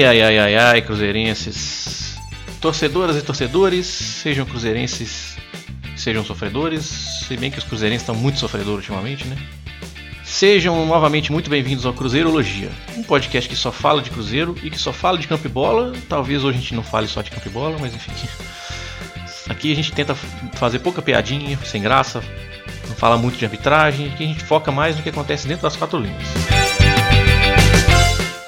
Ai, ai, ai, ai, ai, cruzeirenses. Torcedoras e torcedores, sejam cruzeirenses, sejam sofredores, se bem que os cruzeirenses estão muito sofredores ultimamente, né? Sejam novamente muito bem-vindos ao Cruzeirologia, um podcast que só fala de Cruzeiro e que só fala de campo e bola. Talvez hoje a gente não fale só de campo e bola, mas enfim. Aqui a gente tenta fazer pouca piadinha, sem graça, não fala muito de arbitragem, aqui a gente foca mais no que acontece dentro das quatro linhas.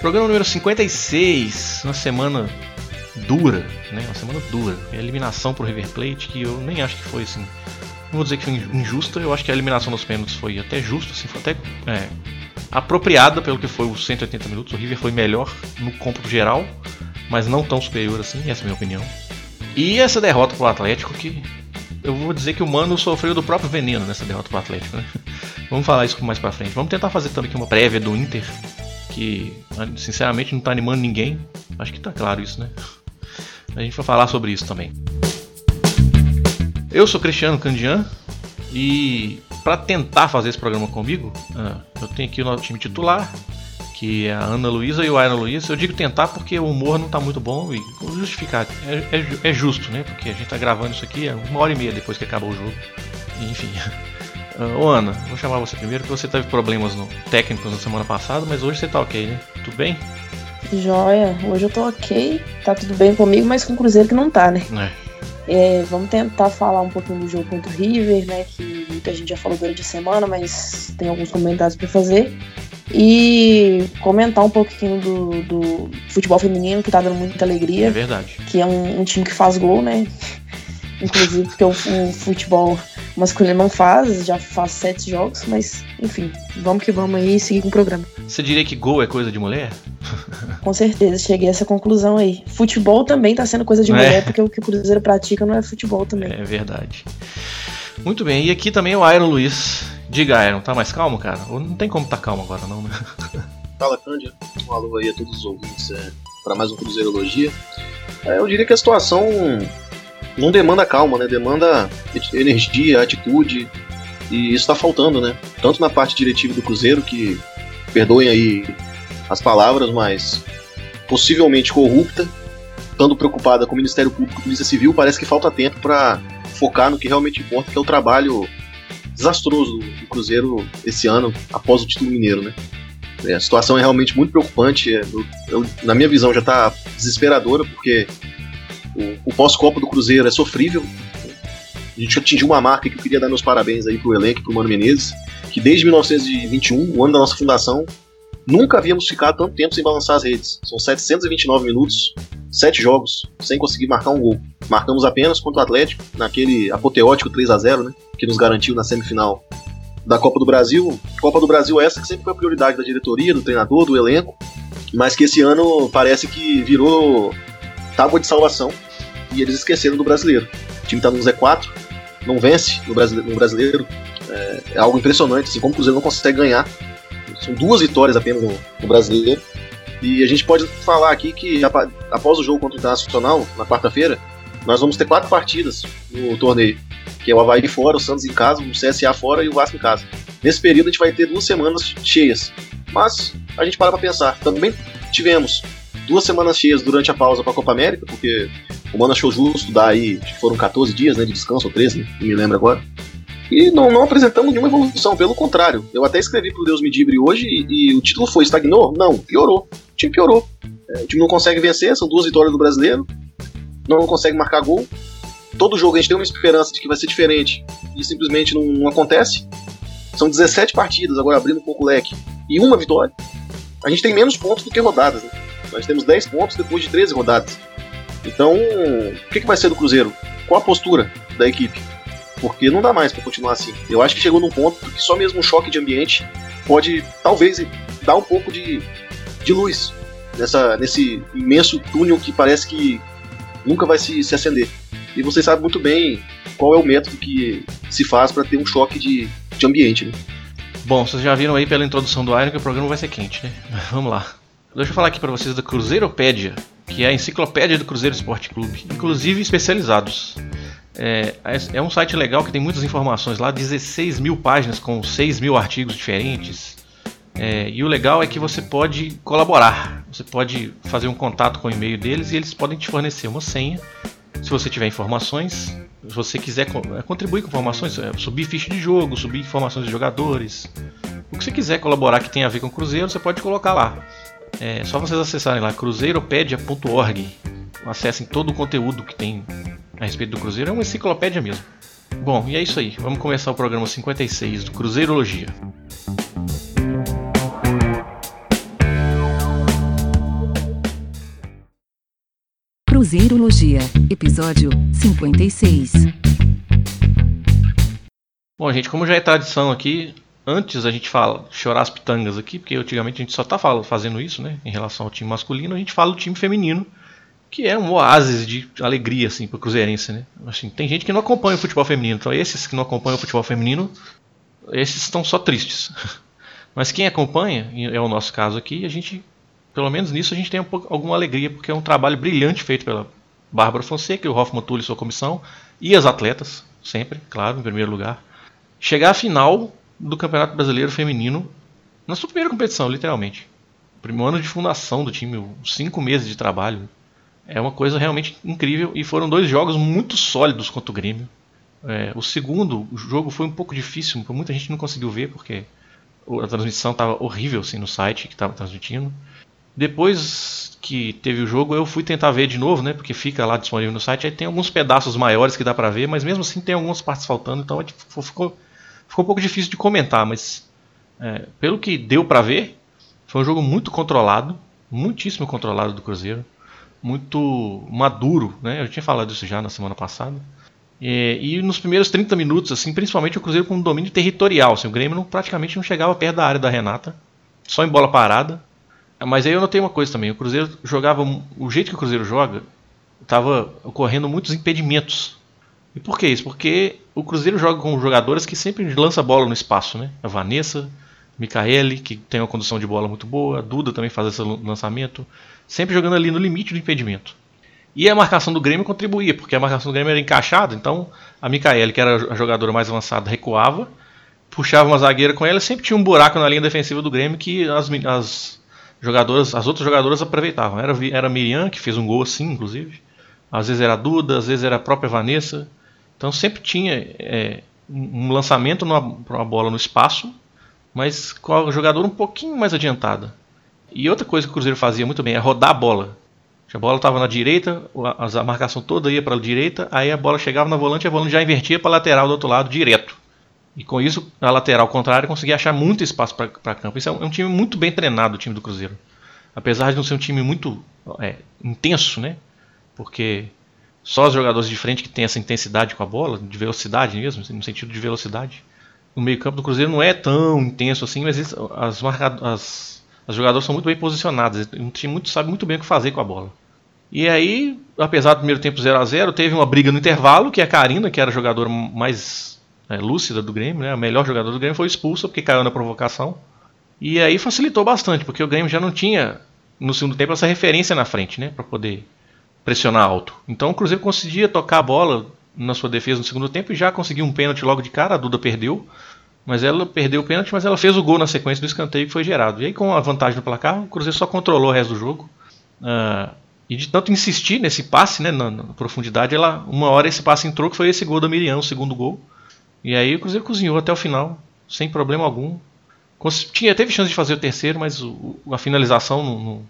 Programa número 56, uma semana dura, né? Uma semana dura. A eliminação pro River Plate, que eu nem acho que foi assim. Não vou dizer que foi injusta, eu acho que a eliminação dos pênaltis foi até justa, assim, foi até é, apropriada pelo que foi os 180 minutos. O River foi melhor no cômputo geral, mas não tão superior assim, essa é a minha opinião. E essa derrota pro Atlético que eu vou dizer que o Mano sofreu do próprio veneno nessa derrota pro Atlético, né? Vamos falar isso mais pra frente. Vamos tentar fazer também aqui uma prévia do Inter que sinceramente não está animando ninguém. Acho que está claro isso, né? A gente vai falar sobre isso também. Eu sou Cristiano Candian e para tentar fazer esse programa comigo, ah, eu tenho aqui o nosso time titular, que é a Ana Luísa e o Ana Luísa. Eu digo tentar porque o humor não está muito bom e justificar. É, é, é, justo, né? Porque a gente está gravando isso aqui uma hora e meia depois que acabou o jogo. enfim. Uh, ô Ana, vou chamar você primeiro, que você teve problemas no, técnicos na semana passada, mas hoje você tá ok, né? Tudo bem? Joia, hoje eu tô ok, tá tudo bem comigo, mas com o Cruzeiro que não tá, né? É. É, vamos tentar falar um pouquinho do jogo contra o River, né? Que muita gente já falou durante a semana, mas tem alguns comentários para fazer. E comentar um pouquinho do, do, futebol feminino, que tá dando muita alegria. É verdade. Que é um, um time que faz gol, né? Inclusive porque o, o futebol masculino não faz, já faz sete jogos, mas enfim, vamos que vamos aí seguir com o programa. Você diria que gol é coisa de mulher? Com certeza, cheguei a essa conclusão aí. Futebol também tá sendo coisa de é. mulher, porque o que o Cruzeiro pratica não é futebol também. É verdade. Muito bem, e aqui também o Iron Luiz. Diga, Iron, tá mais calmo, cara? Ou não tem como tá calmo agora, não, né? Fala, Cândia. Um alô aí a todos os ouvintes é, para mais um Cruzeirologia. É, eu diria que a situação não demanda calma, né? Demanda energia, atitude. E isso está faltando, né? Tanto na parte diretiva do Cruzeiro, que perdoem aí as palavras, mas possivelmente corrupta, estando preocupada com o Ministério Público e Polícia Civil, parece que falta tempo para focar no que realmente importa, que é o trabalho desastroso do Cruzeiro esse ano, após o título mineiro, né? É, a situação é realmente muito preocupante. É, eu, eu, na minha visão, já está desesperadora, porque o, o pós-copa do Cruzeiro é sofrível. A gente atingiu uma marca que eu queria dar meus parabéns aí pro elenco, pro Mano Menezes, que desde 1921, o ano da nossa fundação, nunca havíamos ficado tanto tempo sem balançar as redes. São 729 minutos, 7 jogos, sem conseguir marcar um gol. Marcamos apenas contra o Atlético, naquele apoteótico 3 a 0 né, que nos garantiu na semifinal da Copa do Brasil. Copa do Brasil essa que sempre foi a prioridade da diretoria, do treinador, do elenco, mas que esse ano parece que virou tábua de salvação e eles esqueceram do brasileiro. O time está no Z4, não vence no brasileiro. No brasileiro. É, é, algo impressionante, assim, como o Cruzeiro não consegue ganhar. São duas vitórias apenas no, no brasileiro. E a gente pode falar aqui que após o jogo contra o Internacional, na quarta-feira, nós vamos ter quatro partidas no torneio. Que é o Havaí fora, o Santos em casa, o CSA fora e o Vasco em casa. Nesse período a gente vai ter duas semanas cheias. Mas a gente para pra pensar. Também tivemos duas semanas cheias durante a pausa para a Copa América, porque o Mano achou justo dar aí, foram 14 dias né, de descanso, ou 13, não me lembro agora. E não, não apresentamos nenhuma evolução, pelo contrário. Eu até escrevi pro Deus me dibre hoje e, e, o título foi estagnou? Não, piorou. O time piorou. É, o time não consegue vencer, são duas vitórias do brasileiro, não consegue marcar gol. Todo jogo a gente tem uma esperança de que vai ser diferente e simplesmente não, não acontece. São 17 partidas, agora abrindo um pouco o leque, e uma vitória. A gente tem menos pontos do que rodadas. Né? Nós temos 10 pontos depois de 13 rodadas. Então, o que, que vai ser do Cruzeiro? Qual a postura da equipe? Porque não dá mais para continuar assim. Eu acho que chegou num ponto que só mesmo um choque de ambiente pode, talvez, dar um pouco de, de luz nessa, nesse imenso túnel que parece que nunca vai se, se acender. E você sabe muito bem qual é o método que se faz para ter um choque de, de ambiente. Né? Bom, vocês já viram aí pela introdução do Iron que o programa vai ser quente, né? Vamos lá. Deixa eu falar aqui para vocês da Cruzeiropédia, que é a enciclopédia do Cruzeiro Esporte Clube, inclusive especializados. É, é um site legal que tem muitas informações lá, 16 mil páginas com 6 mil artigos diferentes. É, e o legal é que você pode colaborar. Você pode fazer um contato com o e-mail deles e eles podem te fornecer uma senha. Se você tiver informações, se você quiser é, contribuir com informações, é, subir ficha de jogo, subir informações de jogadores, o que você quiser colaborar que tenha a ver com o Cruzeiro, você pode colocar lá. É só vocês acessarem lá cruzeiropedia.org. Acessem todo o conteúdo que tem a respeito do Cruzeiro, é uma enciclopédia mesmo. Bom, e é isso aí. Vamos começar o programa 56 do Cruzeirologia. Cruzeirologia, episódio 56. Bom, gente, como já é tradição aqui, antes a gente fala chorar as pitangas aqui, porque antigamente a gente só tá fazendo isso, né, em relação ao time masculino, a gente fala do time feminino, que é um oásis de alegria assim pro cruzeirense, né? Assim, tem gente que não acompanha o futebol feminino, então esses que não acompanham o futebol feminino, esses estão só tristes. Mas quem acompanha, é o nosso caso aqui, a gente pelo menos nisso a gente tem um pouco, alguma alegria, porque é um trabalho brilhante feito pela Bárbara Fonseca, o Hoffman Tulli e sua comissão, e as atletas, sempre, claro, em primeiro lugar. Chegar à final do Campeonato Brasileiro Feminino, na sua primeira competição, literalmente. Primeiro ano de fundação do time, cinco meses de trabalho. É uma coisa realmente incrível e foram dois jogos muito sólidos contra o Grêmio. É, o segundo o jogo foi um pouco difícil, muita gente não conseguiu ver porque a transmissão estava horrível assim, no site que estava transmitindo. Depois que teve o jogo, eu fui tentar ver de novo, né? Porque fica lá disponível no site. Aí tem alguns pedaços maiores que dá pra ver, mas mesmo assim tem algumas partes faltando, então é ficou, ficou um pouco difícil de comentar. Mas é, pelo que deu pra ver, foi um jogo muito controlado, muitíssimo controlado do Cruzeiro, muito maduro, né? Eu tinha falado isso já na semana passada. E, e, nos primeiros 30 minutos, assim, principalmente o Cruzeiro com um domínio territorial. Assim, o Grêmio não, praticamente não chegava perto da área da Renata, só em bola parada. Mas aí eu notei uma coisa também: o Cruzeiro jogava. O jeito que o Cruzeiro joga, estava ocorrendo muitos impedimentos. E por que isso? Porque o Cruzeiro joga com jogadoras que sempre lança bola no espaço, né? A Vanessa, Micaele, que tem uma condução de bola muito boa, a Duda também faz esse lançamento, sempre jogando ali no limite do impedimento. E a marcação do Grêmio contribuía, porque a marcação do Grêmio era encaixada, então a Micaele, que era a jogadora mais avançada, recuava, puxava uma zagueira com ela, sempre tinha um buraco na linha defensiva do Grêmio que as, as jogadoras, as outras jogadoras aproveitavam. Era, era a Miriam, que fez um gol assim, inclusive. Às vezes era a Duda, às vezes era a própria Vanessa. Então sempre tinha é, um lançamento para uma bola no espaço, mas com a jogadora um pouquinho mais adiantada. E outra coisa que o Cruzeiro fazia muito bem é rodar a bola. A bola estava na direita, a marcação toda ia para a direita, aí a bola chegava na volante e a volante já invertia para a lateral do outro lado direto. E com isso, a lateral contrária conseguia achar muito espaço para campo. Isso é um, é um, time muito bem treinado, o time do Cruzeiro. Apesar de não ser um time muito é, intenso, né? Porque só os jogadores de frente que têm essa intensidade com a bola, de velocidade mesmo, no sentido de velocidade. O meio-campo do Cruzeiro não é tão intenso assim, mas as, as, as jogadoras são muito bem posicionadas. O time muito, sabe muito bem o que fazer com a bola. E aí, apesar do primeiro tempo 0 a 0 teve uma briga no intervalo, que a Karina, que era a jogadora mais é, lúcida do Grêmio, né? A melhor jogador do Grêmio foi expulsa porque caiu na provocação. E aí facilitou bastante, porque o Grêmio já não tinha no segundo tempo essa referência na frente, né, para poder pressionar alto. Então o Cruzeiro conseguia tocar a bola na sua defesa no segundo tempo e já conseguiu um pênalti logo de cara, a Duda perdeu. Mas ela perdeu o pênalti, mas ela fez o gol na sequência do escanteio que foi gerado. E aí, com a vantagem no placar, o Cruzeiro só controlou o resto do jogo. Uh, e de tanto insistir nesse passe, né, na, na, profundidade, ela, uma hora esse passe entrou, que foi esse gol da Miriam, o segundo gol. E aí o Cruzeiro cozinhou até o final, sem problema algum. Tinha, teve chance de fazer o terceiro, mas o, a finalização não,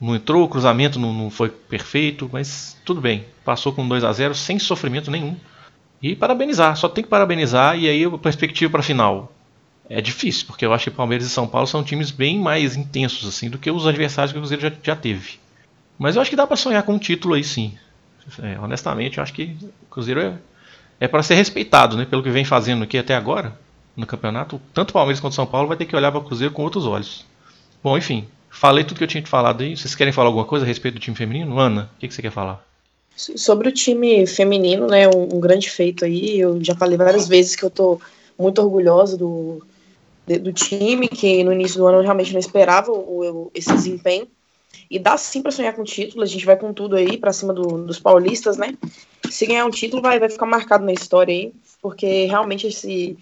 não, entrou, o cruzamento não, não, foi perfeito, mas tudo bem. Passou com 2 a 0 sem sofrimento nenhum. E parabenizar, só tem que parabenizar. E aí a perspectiva para a final é difícil, porque eu acho que Palmeiras e São Paulo são times bem mais intensos assim do que os adversários que o Cruzeiro já, já teve. Mas eu acho que dá para sonhar com um título aí sim. É, honestamente, eu acho que o Cruzeiro é, é para ser respeitado, né? Pelo que vem fazendo aqui até agora no campeonato, tanto Palmeiras quanto São Paulo vai ter que olhar para o Cruzeiro com outros olhos. Bom, enfim, falei tudo que eu tinha te falado aí. Vocês querem falar alguma coisa a respeito do time feminino? Ana, o que, que você quer falar? Sobre o time feminino, né, um, um, grande feito aí. Eu já falei várias vezes que eu tô muito orgulhosa do, do time, que no início do ano eu realmente não esperava o, esse desempenho. E dá sim para sonhar com título, a gente vai com tudo aí para cima do, dos paulistas, né? Se ganhar um título, vai, vai ficar marcado na história aí, porque realmente esse,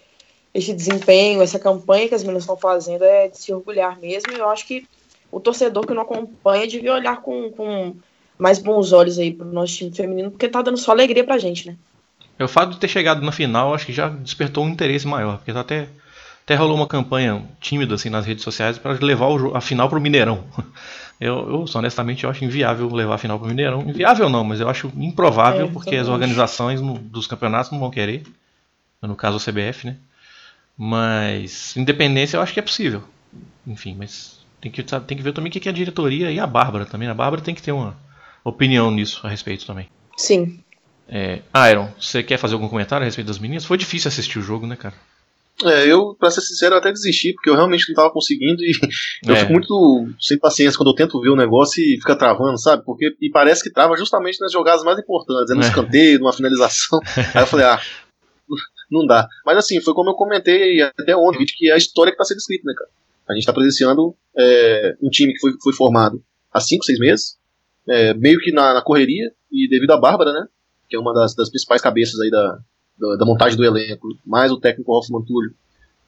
esse desempenho, essa campanha que as meninas estão fazendo é de se orgulhar mesmo. E eu acho que o torcedor que não acompanha devia olhar com, com mais bons olhos aí pro nosso time feminino, porque tá dando só alegria pra gente, né? É o fato de ter chegado na final, acho que já despertou um interesse maior, porque tá até até rolou uma campanha tímida assim nas redes sociais para levar o, a final pro Mineirão. Eu, eu, honestamente, eu acho inviável levar a final pro Mineirão. Inviável não, mas eu acho improvável, é, porque as organizações no, dos campeonatos não vão querer. No caso, o CBF, né? Mas, independência, eu acho que é possível. Enfim, mas tem que, tem que ver também o que é a diretoria e a Bárbara também. A Bárbara tem que ter uma opinião nisso a respeito também. Sim. É, Iron, você quer fazer algum comentário a respeito das meninas? Foi difícil assistir o jogo, né, cara? É, eu, pra ser sincero, até desisti, porque eu realmente não tava conseguindo e eu é. fico muito sem paciência quando eu tento ver o negócio e fica travando, sabe? Porque e parece que trava justamente nas jogadas mais importantes, é no é. escanteio, numa finalização. Aí eu falei, ah, não dá. Mas assim, foi como eu comentei até ontem, que é a história que tá sendo escrita, né, cara? A gente tá presenciando é, um time que foi, foi formado há 5, 6 meses, é, meio que na, na, correria, e devido à Bárbara, né? Que é uma das, das principais cabeças aí da, da, da, montagem do elenco, mais o técnico Hoffman Túlio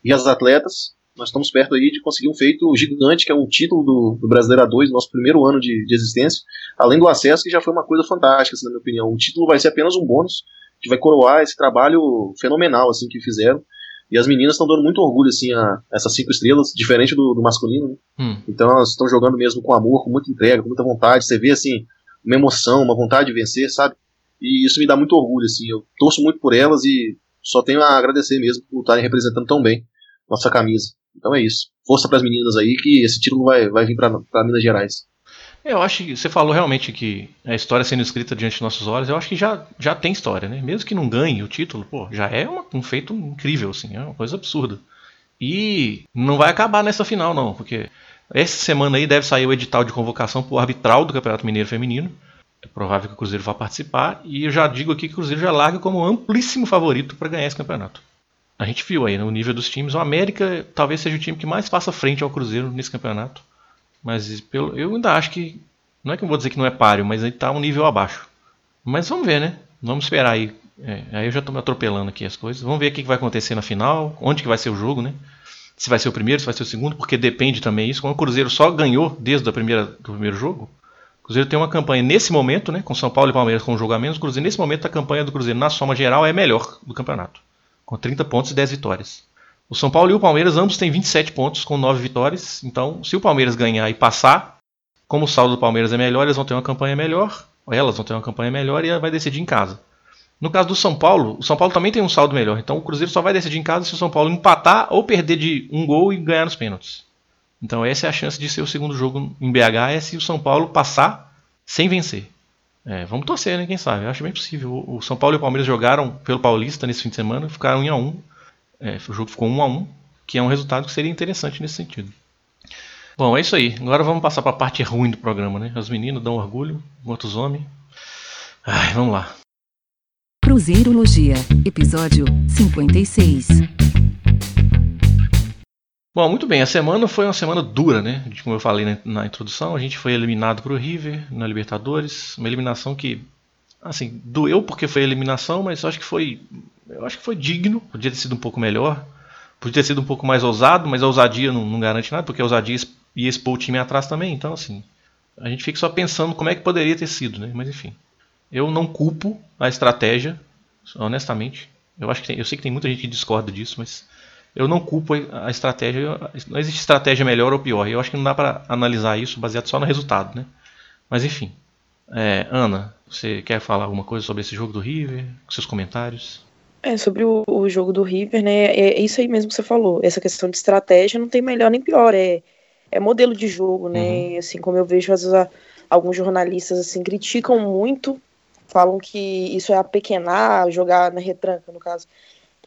e as atletas, nós estamos perto aí de conseguir um feito gigante, que é um título do, do Brasileiro A2, nosso primeiro ano de, de, existência, além do acesso, que já foi uma coisa fantástica, assim, na minha opinião. O título vai ser apenas um bônus, que vai coroar esse trabalho fenomenal assim que fizeram. E as meninas estão dando muito orgulho assim a essas cinco estrelas, diferente do, do masculino. Né? Hum. Então elas estão jogando mesmo com amor, com muita entrega, com muita vontade. Você vê assim uma emoção, uma vontade de vencer, sabe? E isso me dá muito orgulho, assim. Eu torço muito por elas e só tenho a agradecer mesmo por estarem representando tão bem nossa camisa. Então é isso. Força para as meninas aí que esse título vai, vai vir para Minas Gerais. Eu acho que você falou realmente que a história sendo escrita diante de nossos olhos, eu acho que já, já tem história, né? Mesmo que não ganhe o título, pô, já é uma, um feito incrível, assim, é uma coisa absurda. E não vai acabar nessa final, não, porque essa semana aí deve sair o edital de convocação para o arbitral do Campeonato Mineiro Feminino é provável que o Cruzeiro vá participar. E eu já digo aqui que o Cruzeiro já larga como amplíssimo favorito para ganhar esse campeonato. A gente viu aí no nível dos times. O América talvez seja o time que mais faça frente ao Cruzeiro nesse campeonato. Mas pelo, eu ainda acho que. Não é que eu vou dizer que não é páreo, mas ele está um nível abaixo. Mas vamos ver, né? Vamos esperar aí. É, aí eu já estou me atropelando aqui as coisas. Vamos ver o que vai acontecer na final, onde que vai ser o jogo, né? Se vai ser o primeiro, se vai ser o segundo, porque depende também isso. Como o Cruzeiro só ganhou desde a primeira, do primeiro jogo, Cruzeiro tem uma campanha nesse momento, né, com São Paulo e Palmeiras com um jogo a menos. Cruzeiro, nesse momento, a campanha do Cruzeiro na soma geral é melhor do campeonato, com 30 pontos e 10 vitórias. O São Paulo e o Palmeiras ambos têm 27 pontos com 9 vitórias. Então, se o Palmeiras ganhar e passar, como o saldo do Palmeiras é melhor, eles vão ter uma campanha melhor, elas vão ter uma campanha melhor e vai decidir em casa. No caso do São Paulo, o São Paulo também tem um saldo melhor. Então o Cruzeiro só vai decidir em casa se o São Paulo empatar ou perder de um gol e ganhar nos pênaltis. Então essa é a chance de ser o segundo jogo em BH, é se o São Paulo passar sem vencer. É, vamos torcer, né? Quem sabe? Eu acho bem possível. O São Paulo e o Palmeiras jogaram pelo Paulista nesse fim de semana, ficaram 1 a 1 é, O jogo ficou 1 a 1 que é um resultado que seria interessante nesse sentido. Bom, é isso aí. Agora vamos passar para a parte ruim do programa, né? As meninas dão orgulho, outros homens. Ai, vamos lá. Cruzeirologia, episódio 56. Bom, muito bem. A semana foi uma semana dura, né? Como eu falei na, na introdução, a gente foi eliminado para o River na Libertadores, uma eliminação que, assim, doeu porque foi eliminação, mas eu acho que foi, eu acho que foi digno. Podia ter sido um pouco melhor, podia ter sido um pouco mais ousado, mas a ousadia não, não garante nada, porque a ousadia ia expor o time atrás também. Então, assim, a gente fica só pensando como é que poderia ter sido, né? Mas enfim, eu não culpo a estratégia, honestamente. Eu acho que tem, eu sei que tem muita gente que discorda disso, mas eu não culpo a estratégia. Não existe estratégia melhor ou pior. Eu acho que não dá para analisar isso baseado só no resultado, né? Mas enfim. É, Ana, você quer falar alguma coisa sobre esse jogo do River? Seus comentários? É, sobre o, o, jogo do River, né? É, isso aí mesmo que você falou. Essa questão de estratégia não tem melhor nem pior. É, é modelo de jogo, né? Uhum. Assim, como eu vejo, às vezes, alguns jornalistas assim, criticam muito, falam que isso é apequenar, jogar na retranca, no caso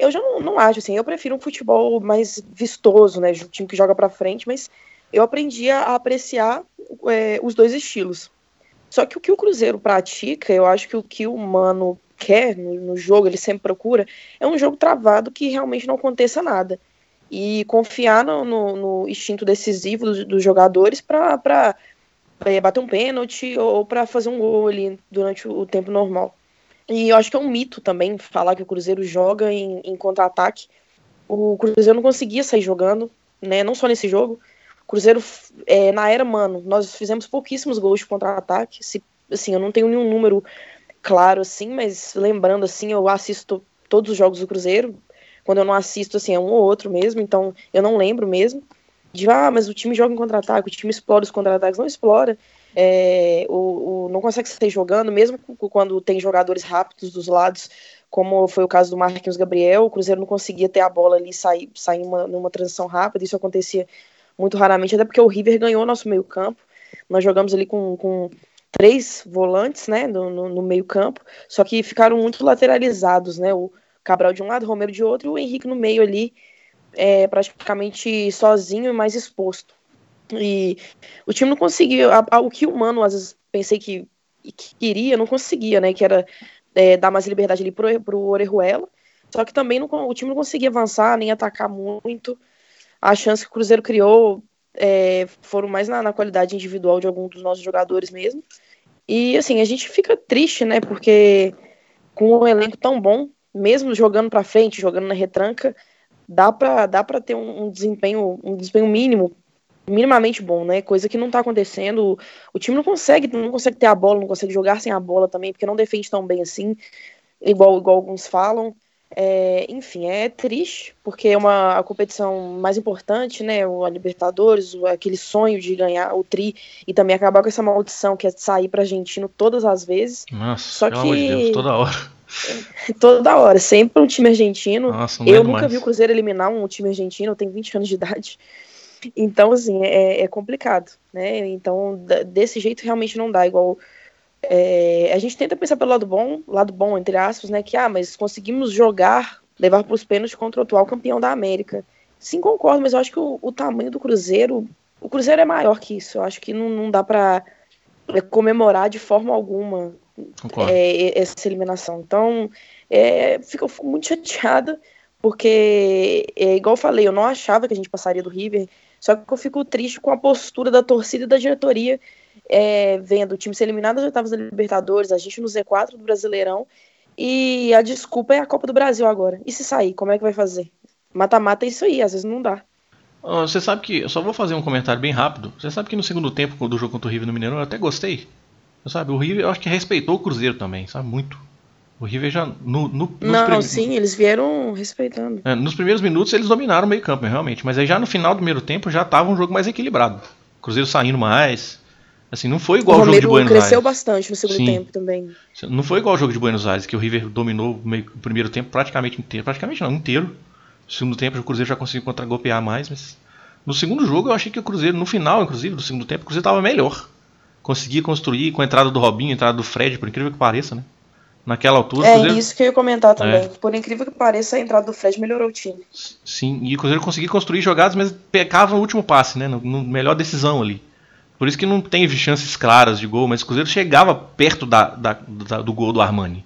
eu já não, não acho assim. Eu prefiro um futebol mais vistoso, né? Um time que joga para frente, mas eu aprendi a apreciar é, os dois estilos. Só que o que o Cruzeiro pratica, eu acho que o que o Mano quer no, no jogo, ele sempre procura, é um jogo travado que realmente não aconteça nada. E confiar no, no, no instinto decisivo dos, dos jogadores para bater um pênalti ou para fazer um gol ali durante o tempo normal. E eu acho que é um mito também falar que o Cruzeiro joga em, em contra-ataque, o Cruzeiro não conseguia sair jogando, né? Não só nesse jogo. O Cruzeiro, é, na era, mano, nós fizemos pouquíssimos gols de contra-ataque. Assim, eu não tenho nenhum número claro assim, mas lembrando assim, eu assisto todos os jogos do Cruzeiro. Quando eu não assisto, assim, é um ou outro mesmo, então eu não lembro mesmo. De, ah, mas o time joga em contra-ataque, o time explora os contra-ataques. Não explora. É, o, o, não consegue sair jogando, mesmo quando tem jogadores rápidos dos lados, como foi o caso do Marquinhos Gabriel, o Cruzeiro não conseguia ter a bola ali sair, sair uma, numa transição rápida, isso acontecia muito raramente, até porque o River ganhou nosso meio campo, nós jogamos ali com, com três volantes, né, no, no, no meio campo, só que ficaram muito lateralizados, né, o Cabral de um lado, Romero de outro, e o Henrique no meio ali, é, praticamente sozinho e mais exposto. E o time não a, o que o Mano às vezes pensei que, que queria, não conseguia, né, que era é, dar mais liberdade ali pro, pro Orejuela, só que também não, o time não conseguia avançar, nem atacar muito, a chance que o Cruzeiro criou é, foram mais na, na, qualidade individual de algum dos nossos jogadores mesmo. E assim, a gente fica triste, né? Porque com um elenco tão bom, mesmo jogando para frente, jogando na retranca, dá para dá para ter um, um, desempenho um desempenho mínimo minimamente bom, né? Coisa que não tá acontecendo. O time não consegue, não consegue ter a bola, não consegue jogar sem a bola também, porque não defende tão bem assim, igual, igual alguns falam. É, enfim, é triste, porque é uma a competição mais importante, né? O a Libertadores, o, aquele sonho de ganhar o Tri e também acabar com essa maldição que é sair para argentino todas as vezes. Nossa, Só que de Deus, toda hora. toda hora, sempre um time argentino. Nossa, eu nunca mais. vi o Cruzeiro eliminar um time argentino, eu tenho 20 anos de idade. Então, assim, é, é complicado, né? Então, desse jeito realmente não dá. Igual é, a gente tenta pensar pelo lado bom, lado bom, entre aspas, né? Que, ah, mas conseguimos jogar, levar para os pênaltis contra o atual campeão da América. Sim, concordo, mas eu acho que o, o tamanho do Cruzeiro, o Cruzeiro é maior que isso. Eu acho que não, não dá para é, comemorar de forma alguma é, essa eliminação. Então, é, fico, fico muito chateada, porque, é, igual eu falei, eu não achava que a gente passaria do River. Só que eu fico triste com a postura da torcida e da diretoria, é, vendo o time ser eliminado das oitavas da Libertadores, a gente no Z4 do Brasileirão, e a desculpa é a Copa do Brasil agora. E se sair, como é que vai fazer? Mata-mata é isso aí, às vezes não dá. Você sabe que, eu só vou fazer um comentário bem rápido. Você sabe que no segundo tempo do jogo contra o River no Mineirão eu até gostei. Você sabe, o River eu acho que respeitou o Cruzeiro também, sabe? Muito. O River já. No, no, não, prim... sim, eles vieram respeitando. É, nos primeiros minutos eles dominaram o meio-campo, realmente. Mas aí já no final do primeiro tempo já estava um jogo mais equilibrado. O Cruzeiro saindo mais. Assim, não foi igual o, jogo de Buenos Aires. cresceu bastante no segundo sim. tempo também. Não foi igual o jogo de Buenos Aires, que o River dominou o, meio, o primeiro tempo praticamente inteiro. Praticamente não, inteiro. No segundo tempo o Cruzeiro já conseguiu contra-golpear mais, mas. No segundo jogo eu achei que o Cruzeiro, no final, inclusive, do segundo tempo, o Cruzeiro estava melhor. Conseguia construir com a entrada do Robinho, a entrada do Fred, por incrível que pareça, né? Naquela altura. É Cruzeiro... isso que eu ia comentar também. É. Por incrível que pareça, a entrada do Fred melhorou o time. Sim, e o Cruzeiro conseguia construir jogadas, mas pecava no último passe, né? No, no, melhor decisão ali. Por isso que não teve chances claras de gol, mas o Cruzeiro chegava perto da, da, da, do gol do Armani.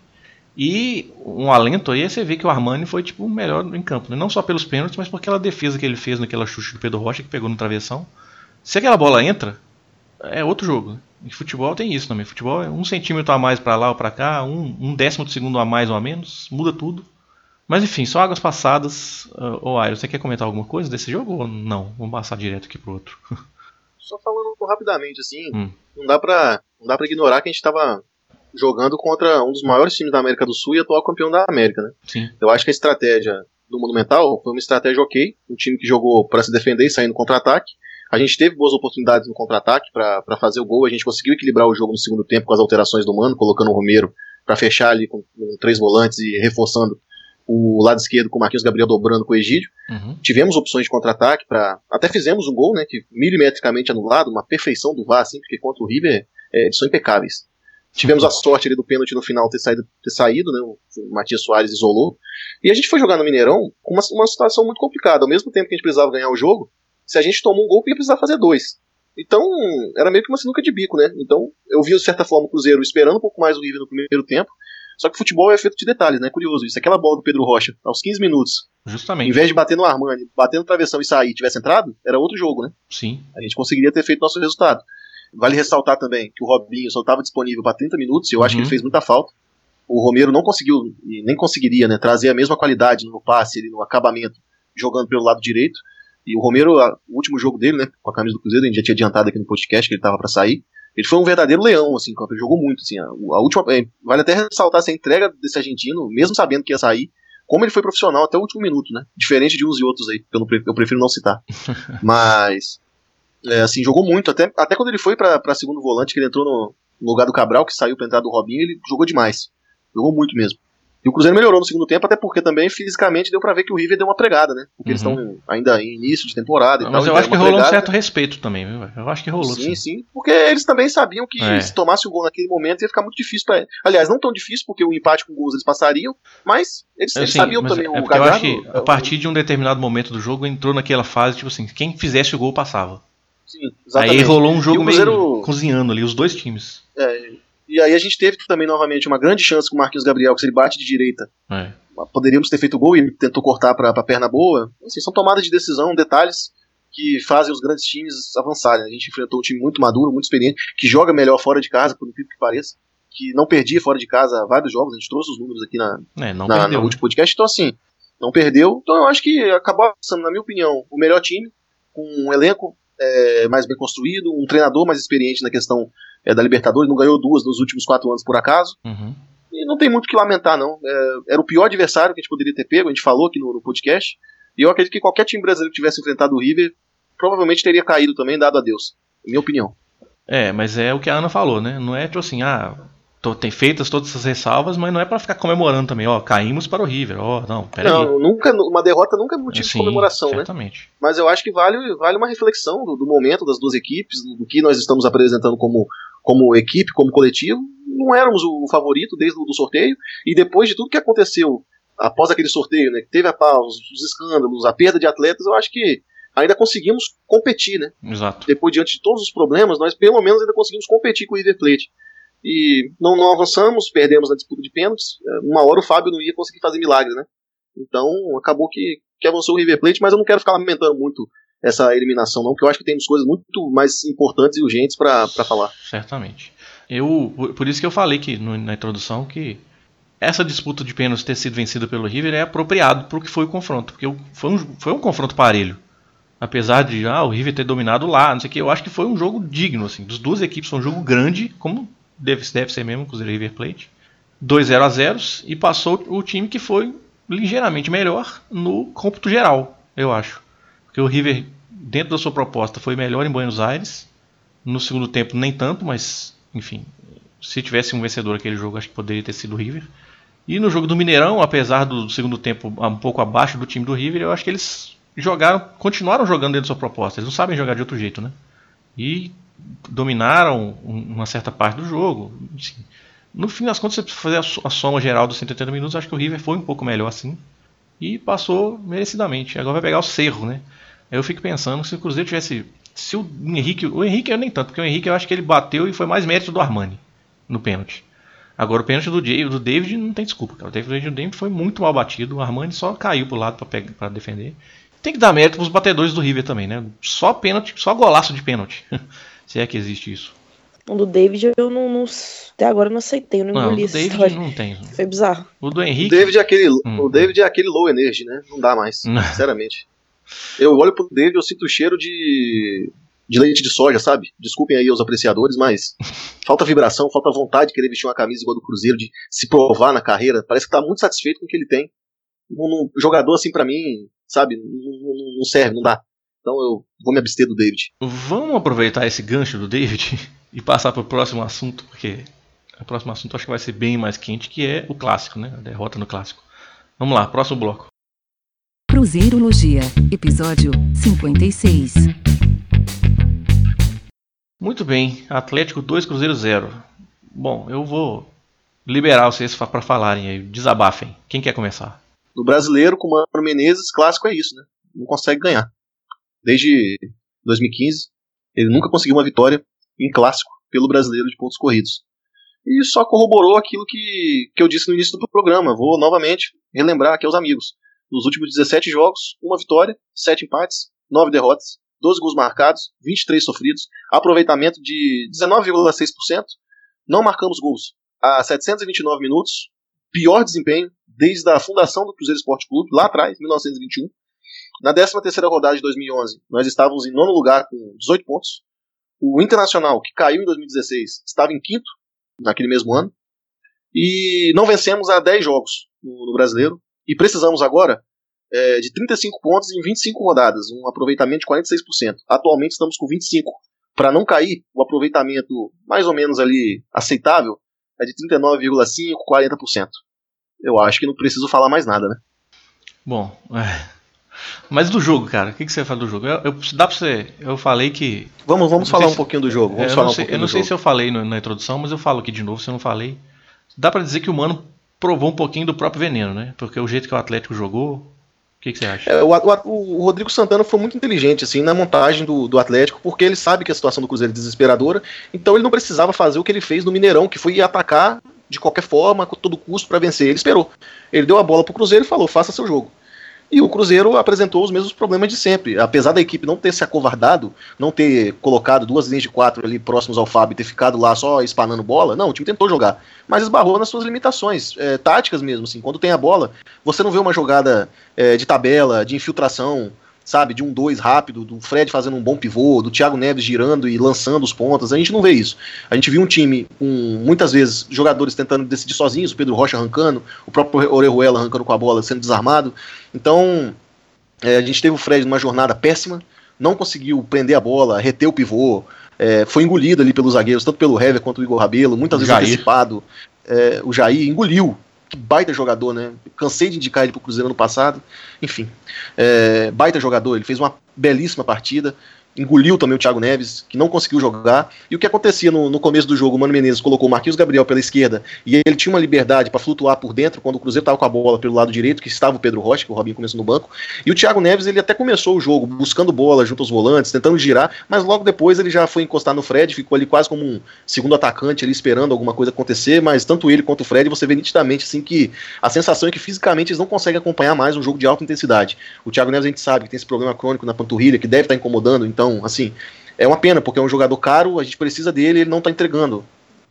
E um alento aí é você ver que o Armani foi tipo o melhor em campo. Né? Não só pelos pênaltis, mas por aquela defesa que ele fez naquela chute do Pedro Rocha que pegou no travessão. Se aquela bola entra, é outro jogo. Né? Em futebol tem isso também. Futebol é um centímetro a mais para lá ou para cá, um, um, décimo de segundo a mais ou a menos, muda tudo. Mas enfim, só águas passadas. Uh, Airo, você quer comentar alguma coisa desse jogo ou não? Vamos passar direto aqui pro outro. Só falando rapidamente, assim, hum. não dá pra, não dá pra ignorar que a gente tava jogando contra um dos maiores times da América do Sul e atual campeão da América, né? Sim. Eu acho que a estratégia do Monumental foi uma estratégia ok, um time que jogou para se defender e sair no contra-ataque, a gente teve boas oportunidades no contra-ataque para fazer o gol. A gente conseguiu equilibrar o jogo no segundo tempo com as alterações do Mano, colocando o Romero para fechar ali com, com, três volantes e reforçando o lado esquerdo com o Marquinhos Gabriel dobrando com o Egídio. Uhum. Tivemos opções de contra-ataque para até fizemos um gol, né, que milimetricamente anulado, uma perfeição do VAR, assim, porque contra o River é, eles são impecáveis. Tivemos a sorte ali do pênalti no final ter saído, ter saído né, o Matias Soares isolou. E a gente foi jogar no Mineirão com uma, uma situação muito complicada. Ao mesmo tempo que a gente precisava ganhar o jogo, se a gente tomou um gol, ia precisar fazer dois. Então, era meio que uma sinuca de bico, né? Então, eu vi, de certa forma, o Cruzeiro esperando um pouco mais o River no primeiro tempo. Só que futebol é feito de detalhes, né? Curioso isso. Aquela bola do Pedro Rocha, aos 15 minutos. Justamente. Em vez de bater no Armani, bater no travessão e sair tivesse entrado, era outro jogo, né? Sim. A gente conseguiria ter feito nosso resultado. Vale ressaltar também que o Robinho só estava disponível para 30 minutos e eu acho que ele uhum. fez muita falta. O Romero não conseguiu, e nem conseguiria, né, trazer a mesma qualidade no passe, no acabamento jogando pelo lado direito. E o Romero, a, o último jogo dele, né, com a camisa do Cruzeiro, a gente já tinha adiantado aqui no podcast que ele tava para sair. Ele foi um verdadeiro leão, assim, ele jogou muito, assim. A, a última, é, vale até ressaltar essa entrega desse argentino, mesmo sabendo que ia sair, como ele foi profissional até o último minuto, né? Diferente de uns e outros aí, que eu, não, eu prefiro não citar. Mas, é, assim, jogou muito. Até, até quando ele foi para segundo volante, que ele entrou no, no lugar do Cabral, que saiu pra entrar do Robinho, ele jogou demais. Jogou muito mesmo. E o Cruzeiro melhorou no segundo tempo, até porque também fisicamente deu para ver que o River deu uma pregada, né? Porque uhum. eles estão ainda em início de temporada e mas tal. eu acho que rolou pregada. um certo respeito também, viu? Eu acho que rolou. Sim, sim, sim, porque eles também sabiam que é. se tomasse o gol naquele momento ia ficar muito difícil para Aliás, não tão difícil, porque o empate com gols eles passariam, mas eles, eles sabiam também é o Eu acho que a partir de um determinado momento do jogo entrou naquela fase, tipo assim, quem fizesse o gol passava. Sim, exatamente. Aí rolou um jogo Cruzeiro... meio cozinhando ali, os dois times. É, e aí a gente teve também novamente uma grande chance com o Marquinhos Gabriel, que se ele bate de direita, é. poderíamos ter feito gol e ele tentou cortar para a perna boa. Assim, são tomadas de decisão, detalhes que fazem os grandes times avançarem. A gente enfrentou um time muito maduro, muito experiente, que joga melhor fora de casa, por incrível que pareça, que não perdia fora de casa vários jogos, a gente trouxe os números aqui na, é, na, na, último podcast, então assim, não perdeu. Então eu acho que acabou sendo, na minha opinião, o melhor time, com um elenco é, mais bem construído, um treinador mais experiente na questão é, da Libertadores, não ganhou duas nos últimos quatro anos por acaso. Uhum. E não tem muito o que lamentar, não. É, era o pior adversário que a gente poderia ter pego, a gente falou aqui no, no podcast. E eu acredito que qualquer time brasileiro que tivesse enfrentado o River provavelmente teria caído também, dado a Deus. Minha opinião. É, mas é o que a Ana falou, né? Não é tipo assim, ah, tem feitas todas essas ressalvas, mas não é para ficar comemorando também, ó, caímos para o River, ó, não, peraí. Não, nunca, uma derrota nunca é motivo Sim, de comemoração, né? certamente. né? Mas eu acho que vale, vale uma reflexão do, do momento das duas equipes, do que nós estamos apresentando como, como equipe, como coletivo. Não éramos o favorito desde o do sorteio, e depois de tudo que aconteceu após aquele sorteio, né, que teve a pausa, os escândalos, a perda de atletas, eu acho que ainda conseguimos competir, né? Exato. Depois, diante de todos os problemas, nós pelo menos ainda conseguimos competir com o River Plate e não, não avançamos, perdemos na disputa de pênaltis. É, uma hora o Fábio não ia conseguir fazer milagre, né? Então acabou que, que avançou o River Plate, mas eu não quero ficar lamentando muito essa eliminação, não, porque eu acho que temos coisas muito mais importantes e urgentes para falar. Certamente. Eu, por isso que eu falei que no, na introdução que essa disputa de pênaltis ter sido vencida pelo River é apropriado para o que foi o confronto, porque foi um, foi um confronto parelho. Apesar de ah, o River ter dominado lá, não sei o que, eu acho que foi um jogo digno, assim, das duas equipes, foi um jogo grande, como deve, deve ser mesmo, Cruzeiro River Plate. 2 0 a 0 e passou o time que foi ligeiramente melhor no cômputo geral, eu acho. Porque o River, dentro da sua proposta, foi melhor em Buenos Aires. No segundo tempo, nem tanto, mas, enfim, se tivesse um vencedor aquele jogo, acho que poderia ter sido o River. E no jogo do Mineirão, apesar do segundo tempo um pouco abaixo do time do River, eu acho que eles jogaram, continuaram jogando dentro da sua proposta. Eles não sabem jogar de outro jeito, né? E dominaram uma certa parte do jogo. Assim, no fim das contas, se você fazer a soma geral dos 180 minutos, acho que o River foi um pouco melhor assim. E passou merecidamente. Agora vai pegar o Cerro, né? Aí eu fico pensando se o Cruzeiro tivesse. Se o Henrique. O Henrique eu nem tanto, porque o Henrique eu acho que ele bateu e foi mais mérito do Armani no pênalti. Agora o pênalti do, do David não tem desculpa, cara. O David, o David foi muito mal batido. O Armani só caiu pro lado para defender. Tem que dar mérito pros batedores do River também, né? Só pênalti, só golaço de pênalti. Se é que existe isso. O do David eu não, não até agora não aceitei, eu não, não engoli essa David história. não tem. Foi bizarro. O do Henrique. O David é aquele, hum. o David é aquele low energy, né? Não dá mais, sinceramente. Eu olho pro David, eu sinto o cheiro de de leite de soja, sabe? Desculpem aí os apreciadores, mas falta vibração, falta vontade de querer vestir uma camisa igual do Cruzeiro, de se provar na carreira. Parece que tá muito satisfeito com o que ele tem. Um, um jogador assim para mim, sabe? Não, não, serve, não dá. Então eu vou me abster do David. Vamos aproveitar esse gancho do David e passar para o próximo assunto, porque o próximo assunto acho que vai ser bem mais quente, que é o clássico, né? A derrota no clássico. Vamos lá, próximo bloco. Cruzeirologia, episódio 56. Muito bem, Atlético 2, Cruzeiro 0. Bom, eu vou liberar vocês para falarem aí, desabafem. Quem quer começar? No brasileiro, com o Mano Menezes, clássico é isso, né? Não consegue ganhar desde 2015. Ele nunca conseguiu uma vitória em clássico pelo brasileiro de pontos corridos. E só corroborou aquilo que, que eu disse no início do programa. Vou novamente relembrar aqui aos amigos. Nos últimos 17 jogos, uma vitória, 7 empates, 9 derrotas, 12 gols marcados, 23 sofridos, aproveitamento de 19,6%. Não marcamos gols há 729 minutos, pior desempenho desde a fundação do Cruzeiro Esporte Clube, lá atrás, 1921 Na 13 terceira rodada de 2011, nós estávamos em nono lugar com 18 pontos. O Internacional, que caiu em 2016, estava em quinto naquele mesmo ano. E não vencemos há 10 jogos no Brasileiro. E precisamos agora é, de 35 pontos em 25 rodadas, um aproveitamento de 46%. Atualmente estamos com 25. Para não cair, o aproveitamento mais ou menos ali aceitável é de 39,5%, 40%. Eu acho que não preciso falar mais nada, né? Bom, é. Mas do jogo, cara, o que, que você fala do jogo? Eu, eu, dá pra você. Eu falei que. Vamos, vamos falar se, um pouquinho do jogo. Vamos é, eu falar não sei, um eu não sei se eu falei no, na introdução, mas eu falo aqui de novo se eu não falei. Dá para dizer que o Mano provou um pouquinho do próprio veneno, né? Porque o jeito que o Atlético jogou. O que, que você acha? É, o, o, o, Rodrigo Santana foi muito inteligente assim na montagem do, do Atlético, porque ele sabe que a situação do Cruzeiro é desesperadora, então ele não precisava fazer o que ele fez no Mineirão, que foi atacar de qualquer forma, com todo custo para vencer. Ele esperou. Ele deu a bola pro Cruzeiro e falou: faça seu jogo. E o Cruzeiro apresentou os mesmos problemas de sempre. Apesar da equipe não ter se acovardado, não ter colocado duas linhas de quatro ali próximos ao Fábio e ter ficado lá só espanando bola, não, o time tentou jogar. Mas esbarrou nas suas limitações, é, táticas mesmo. Assim, quando tem a bola, você não vê uma jogada é, de tabela, de infiltração, sabe, de um dois rápido, do Fred fazendo um bom pivô, do Thiago Neves girando e lançando os pontas. A gente não vê isso. A gente viu um time com muitas vezes jogadores tentando decidir sozinhos, o Pedro Rocha arrancando, o próprio Orejuela arrancando com a bola, sendo desarmado. Então, é, a gente teve o Fred numa jornada péssima, não conseguiu prender a bola, reter o pivô, é, foi engolido ali pelos zagueiros, tanto pelo Hever quanto o Igor Rabelo, muitas vezes Jair. antecipado. É, o Jair engoliu que baita jogador, né? Cansei de indicar ele pro Cruzeiro ano passado. Enfim, é, baita jogador, ele fez uma belíssima partida engoliu também o Thiago Neves, que não conseguiu jogar. E o que acontecia no, no começo do jogo, o Mano Menezes colocou o Marquinhos Gabriel pela esquerda e ele tinha uma liberdade para flutuar por dentro quando o Cruzeiro estava com a bola pelo lado direito, que estava o Pedro Rocha, que o Robinho começou no banco. E o Thiago Neves, ele até começou o jogo buscando bola junto aos volantes, tentando girar, mas logo depois ele já foi encostar no Fred, ficou ali quase como um segundo atacante ali esperando alguma coisa acontecer, mas tanto ele quanto o Fred, você vê nitidamente assim que a sensação é que fisicamente eles não conseguem acompanhar mais um jogo de alta intensidade. O Thiago Neves a gente sabe que tem esse problema crônico na panturrilha, que deve estar incomodando, então, assim, é uma pena, porque é um jogador caro, a gente precisa dele ele não tá entregando.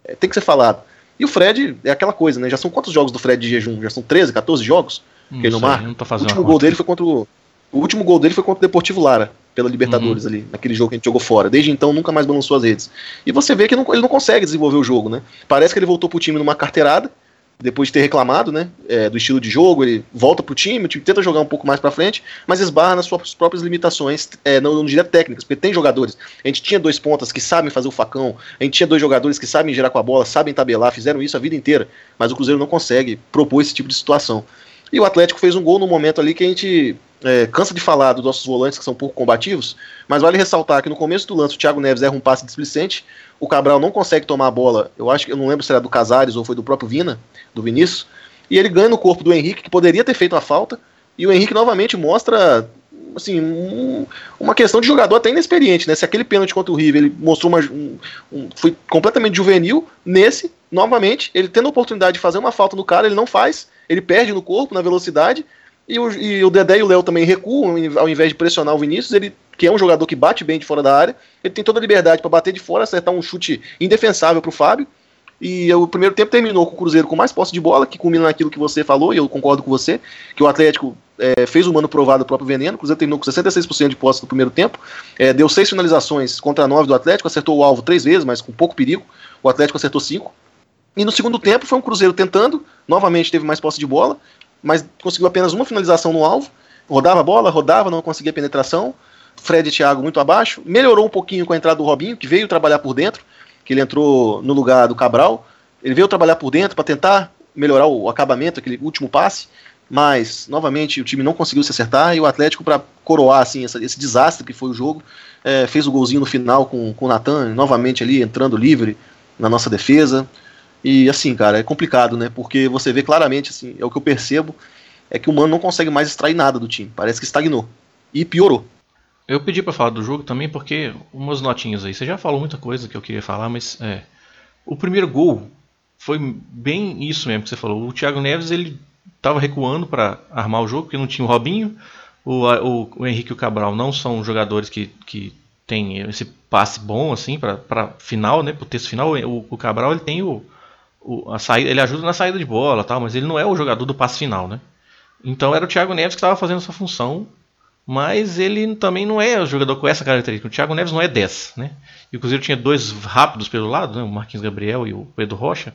É, tem que ser falado. E o Fred é aquela coisa, né? Já são quantos jogos do Fred de jejum? Já são 13, 14 jogos? Não que ele não marca? Não o último gol dele foi contra o. O último gol dele foi contra o Deportivo Lara, pela Libertadores uhum. ali, naquele jogo que a gente jogou fora. Desde então nunca mais balançou as redes. E você vê que não, ele não consegue desenvolver o jogo, né? Parece que ele voltou pro time numa carteirada, depois de ter reclamado, né, é, do estilo de jogo, ele volta pro time, o time tenta jogar um pouco mais para frente, mas esbarra nas suas próprias limitações, é, não, não diria técnicas, porque tem jogadores. A gente tinha dois pontas que sabem fazer o facão, a gente tinha dois jogadores que sabem girar com a bola, sabem tabelar, fizeram isso a vida inteira, mas o Cruzeiro não consegue propor esse tipo de situação. E o Atlético fez um gol no momento ali que a gente é, cansa de falar dos nossos volantes que são pouco combativos, mas vale ressaltar que no começo do lance o Thiago Neves erra um passe displicente, o Cabral não consegue tomar a bola, eu acho que eu não lembro se era do Casares ou foi do próprio Vina, do Vinícius, e ele ganha no corpo do Henrique, que poderia ter feito a falta, e o Henrique novamente mostra assim, um, uma questão de jogador até inexperiente, né? Se aquele pênalti contra o River ele mostrou uma. Um, um, foi completamente juvenil, nesse, novamente, ele tendo a oportunidade de fazer uma falta no cara, ele não faz, ele perde no corpo, na velocidade, e o, e o Dedé e o Léo também recuam, ao invés de pressionar o Vinícius, ele, que é um jogador que bate bem de fora da área, ele tem toda a liberdade para bater de fora, acertar um chute indefensável para o Fábio, e o primeiro tempo terminou com o Cruzeiro com mais posse de bola, que culmina naquilo que você falou, e eu concordo com você, que o Atlético é, fez o mano provado do próprio veneno. O Cruzeiro terminou com 66% de posse no primeiro tempo, é, deu seis finalizações contra nove do Atlético, acertou o alvo três vezes, mas com pouco perigo. O Atlético acertou cinco. E no segundo tempo foi um Cruzeiro tentando, novamente teve mais posse de bola, mas conseguiu apenas uma finalização no alvo. Rodava a bola, rodava, não conseguia penetração. Fred e Thiago muito abaixo. Melhorou um pouquinho com a entrada do Robinho, que veio trabalhar por dentro que ele entrou no lugar do Cabral. Ele veio trabalhar por dentro para tentar melhorar o acabamento, aquele último passe, mas novamente o time não conseguiu se acertar e o Atlético, para coroar assim, essa, esse desastre que foi o jogo, é, fez o golzinho no final com, com o Natan, novamente ali entrando livre na nossa defesa. E assim, cara, é complicado, né? Porque você vê claramente, assim, é o que eu percebo, é que o Mano não consegue mais extrair nada do time. Parece que estagnou. E piorou. Eu pedi para falar do jogo também porque umas notinhas aí. Você já falou muita coisa que eu queria falar, mas é, o primeiro gol foi bem isso mesmo que você falou. O Thiago Neves ele estava recuando para armar o jogo porque não tinha o Robinho, o, o, o Henrique e o Cabral não são jogadores que, que têm esse passe bom assim para final, né? Para o texto final. O, o, Cabral ele tem o, o a saída, ele ajuda na saída de bola, tal, mas ele não é o jogador do passe final, né? Então era o Thiago Neves que estava fazendo essa função mas ele também não é o jogador com essa característica. O Thiago Neves não é 10, né? E o Cruzeiro tinha dois rápidos pelo lado, né? o Marquinhos Gabriel e o Pedro Rocha.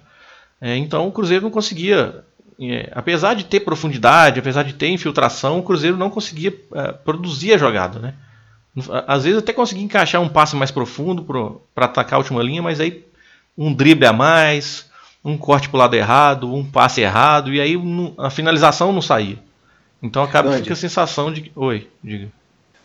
É, então o Cruzeiro não conseguia, é, apesar de ter profundidade, apesar de ter infiltração, o Cruzeiro não conseguia é, produzir a jogada, né? Às vezes até conseguia encaixar um passe mais profundo para atacar a última linha, mas aí um drible a mais, um corte para o lado errado, um passe errado, e aí a finalização não saía. Então acaba fica a sensação de. Oi, diga.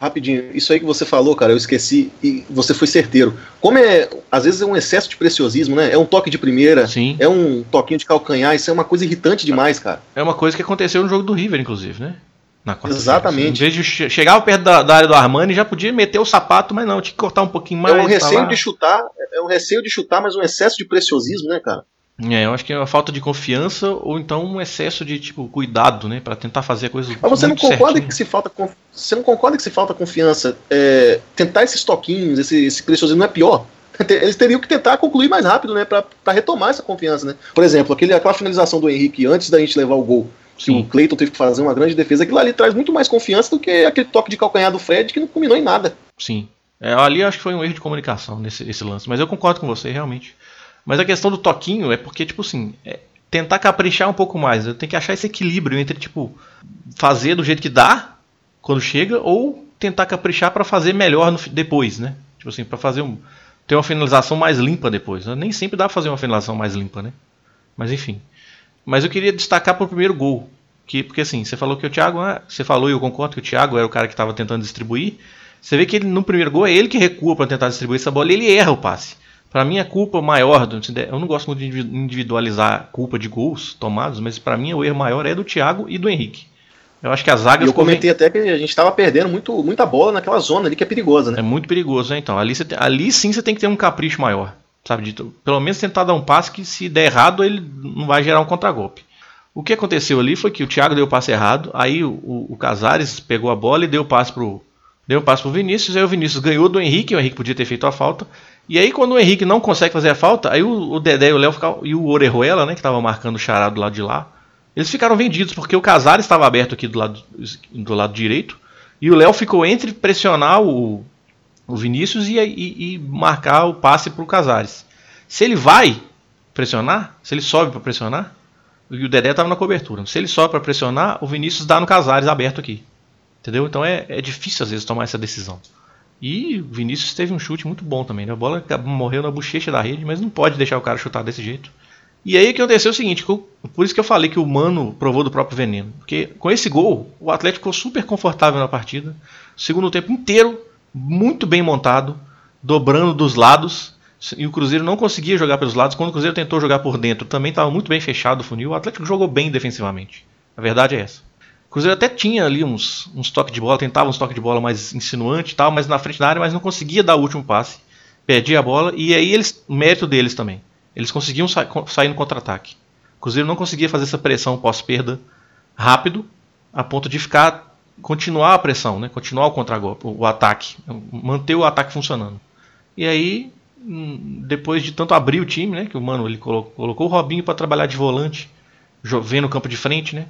Rapidinho, isso aí que você falou, cara, eu esqueci e você foi certeiro. Como é, às vezes é um excesso de preciosismo, né? É um toque de primeira, Sim. é um toquinho de calcanhar, isso é uma coisa irritante demais, cara. É uma coisa que aconteceu no jogo do River, inclusive, né? Na Exatamente. Em vez de chegar perto da, da, área do Armani, já podia meter o sapato, mas não, tinha que cortar um pouquinho mais. É um receio de chutar, é um receio de chutar, mas um excesso de preciosismo, né, cara? É, eu acho que é uma falta de confiança ou então um excesso de tipo cuidado, né, para tentar fazer a coisa. Mas você não concorda certinho. que se falta você não concorda que se falta confiança? É, tentar esses toquinhos, esse, esse preciosismo não é pior? Eles teriam que tentar concluir mais rápido, né, para retomar essa confiança, né? Por exemplo, aquele, aquela finalização do Henrique antes da gente levar o gol, que Sim. o Cleiton teve que fazer uma grande defesa, aquilo ali traz muito mais confiança do que aquele toque de calcanhar do Fred que não culminou em nada. Sim. É, ali acho que foi um erro de comunicação nesse, nesse lance, mas eu concordo com você, realmente. Mas a questão do toquinho é porque, tipo assim, é tentar caprichar um pouco mais. Eu tenho que achar esse equilíbrio entre, tipo, fazer do jeito que dá quando chega ou tentar caprichar para fazer melhor no, depois, né? Tipo assim, para fazer um, ter uma finalização mais limpa depois. Nem sempre dá pra fazer uma finalização mais limpa, né? Mas enfim. Mas eu queria destacar pro primeiro gol. Que, porque assim, você falou que o Thiago. Ah, você falou e eu concordo que o Thiago era o cara que estava tentando distribuir. Você vê que ele, no primeiro gol é ele que recua para tentar distribuir essa bola e ele erra o passe. Para mim, a culpa maior, do, eu não gosto muito de individualizar a culpa de gols tomados, mas para mim o erro maior é do Thiago e do Henrique. Eu acho que a zaga. E eu comentei bem... até que a gente estava perdendo muito, muita bola naquela zona ali que é perigosa, né? É muito perigoso, né? Então, ali, você, ali sim você tem que ter um capricho maior. Sabe? De, pelo menos tentar dar um passe que, se der errado, ele não vai gerar um contragolpe. O que aconteceu ali foi que o Thiago deu o passe errado, aí o, o, o Casares pegou a bola e deu o passe pro. Deu o passe pro Vinícius, aí o Vinícius ganhou do Henrique, o Henrique podia ter feito a falta. E aí, quando o Henrique não consegue fazer a falta, aí o, o Dedé e o Léo e o Orejuela, né, que estava marcando o charado do lado de lá, eles ficaram vendidos porque o Casares estava aberto aqui do lado, do lado direito e o Léo ficou entre pressionar o, o Vinícius e, e, e marcar o passe para o Casares. Se ele vai pressionar, se ele sobe para pressionar, e o Dedé estava na cobertura. Se ele sobe para pressionar, o Vinícius dá no Casares aberto aqui. Entendeu? Então é, é difícil às vezes tomar essa decisão. E o Vinícius teve um chute muito bom também. Né? A bola morreu na bochecha da rede, mas não pode deixar o cara chutar desse jeito. E aí que aconteceu é o seguinte, por isso que eu falei que o Mano provou do próprio veneno. Porque com esse gol, o Atlético ficou super confortável na partida. O segundo tempo inteiro, muito bem montado, dobrando dos lados. E o Cruzeiro não conseguia jogar pelos lados. Quando o Cruzeiro tentou jogar por dentro, também estava muito bem fechado o funil. O Atlético jogou bem defensivamente. A verdade é essa. Cruzeiro até tinha ali uns, uns toques de bola, tentava uns toques de bola mais insinuante e tal, mas na frente da área, mas não conseguia dar o último passe. Perdia a bola e aí eles, mérito deles também. Eles conseguiam sa sair no contra-ataque. Cruzeiro não conseguia fazer essa pressão pós-perda rápido, a ponto de ficar continuar a pressão, né? continuar o contra-golpe, o, o ataque, manter o ataque funcionando. E aí, hum, depois de tanto abrir o time, né, que o mano ele colocou, colocou o Robinho para trabalhar de volante, vendo o campo de frente, né?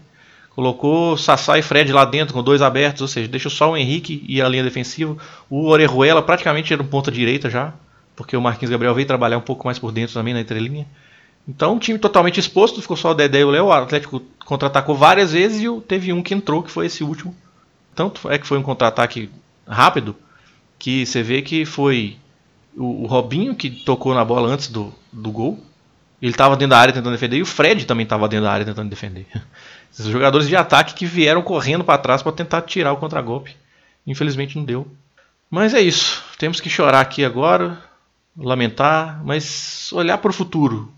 Colocou Sassá e Fred lá dentro com dois abertos, ou seja, deixou só o Henrique e a linha defensiva. O Orejuela praticamente era um ponta direita já, porque o Marquinhos Gabriel veio trabalhar um pouco mais por dentro também na entrelinha. Então, um time totalmente exposto, ficou só o Dedé e o Léo. O Atlético contra-atacou várias vezes e teve um que entrou, que foi esse último. Tanto é que foi um contra-ataque rápido, que você vê que foi o, o Robinho que tocou na bola antes do, do gol. Ele estava dentro da área tentando defender e o Fred também estava dentro da área tentando defender. Esses jogadores de ataque que vieram correndo para trás para tentar tirar o contragolpe. Infelizmente não deu. Mas é isso. Temos que chorar aqui agora, lamentar, mas olhar para o futuro.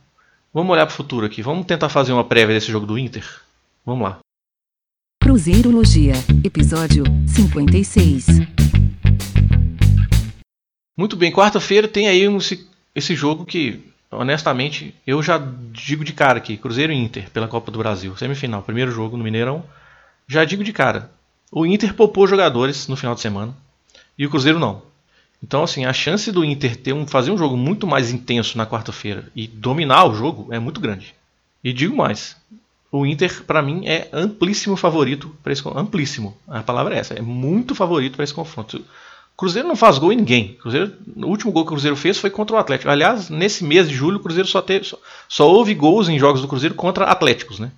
Vamos olhar para o futuro aqui. Vamos tentar fazer uma prévia desse jogo do Inter. Vamos lá. Cruzeirologia, episódio 56. Muito bem, quarta-feira tem aí esse, esse jogo que honestamente, eu já digo de cara aqui, Cruzeiro e Inter pela Copa do Brasil, semifinal, primeiro jogo no Mineirão, já digo de cara, o Inter poupou jogadores no final de semana e o Cruzeiro não. Então, assim, a chance do Inter ter um, fazer um jogo muito mais intenso na quarta-feira e dominar o jogo é muito grande. E digo mais, o Inter, para mim, é amplíssimo favorito para esse amplíssimo. A palavra é essa, é muito favorito para esse confronto. O Cruzeiro não faz gol em ninguém. O, Cruzeiro, o último gol que o Cruzeiro fez foi contra o Atlético. Aliás, nesse mês de julho, o Cruzeiro só teve só, só houve gols em jogos do Cruzeiro contra Atléticos, né?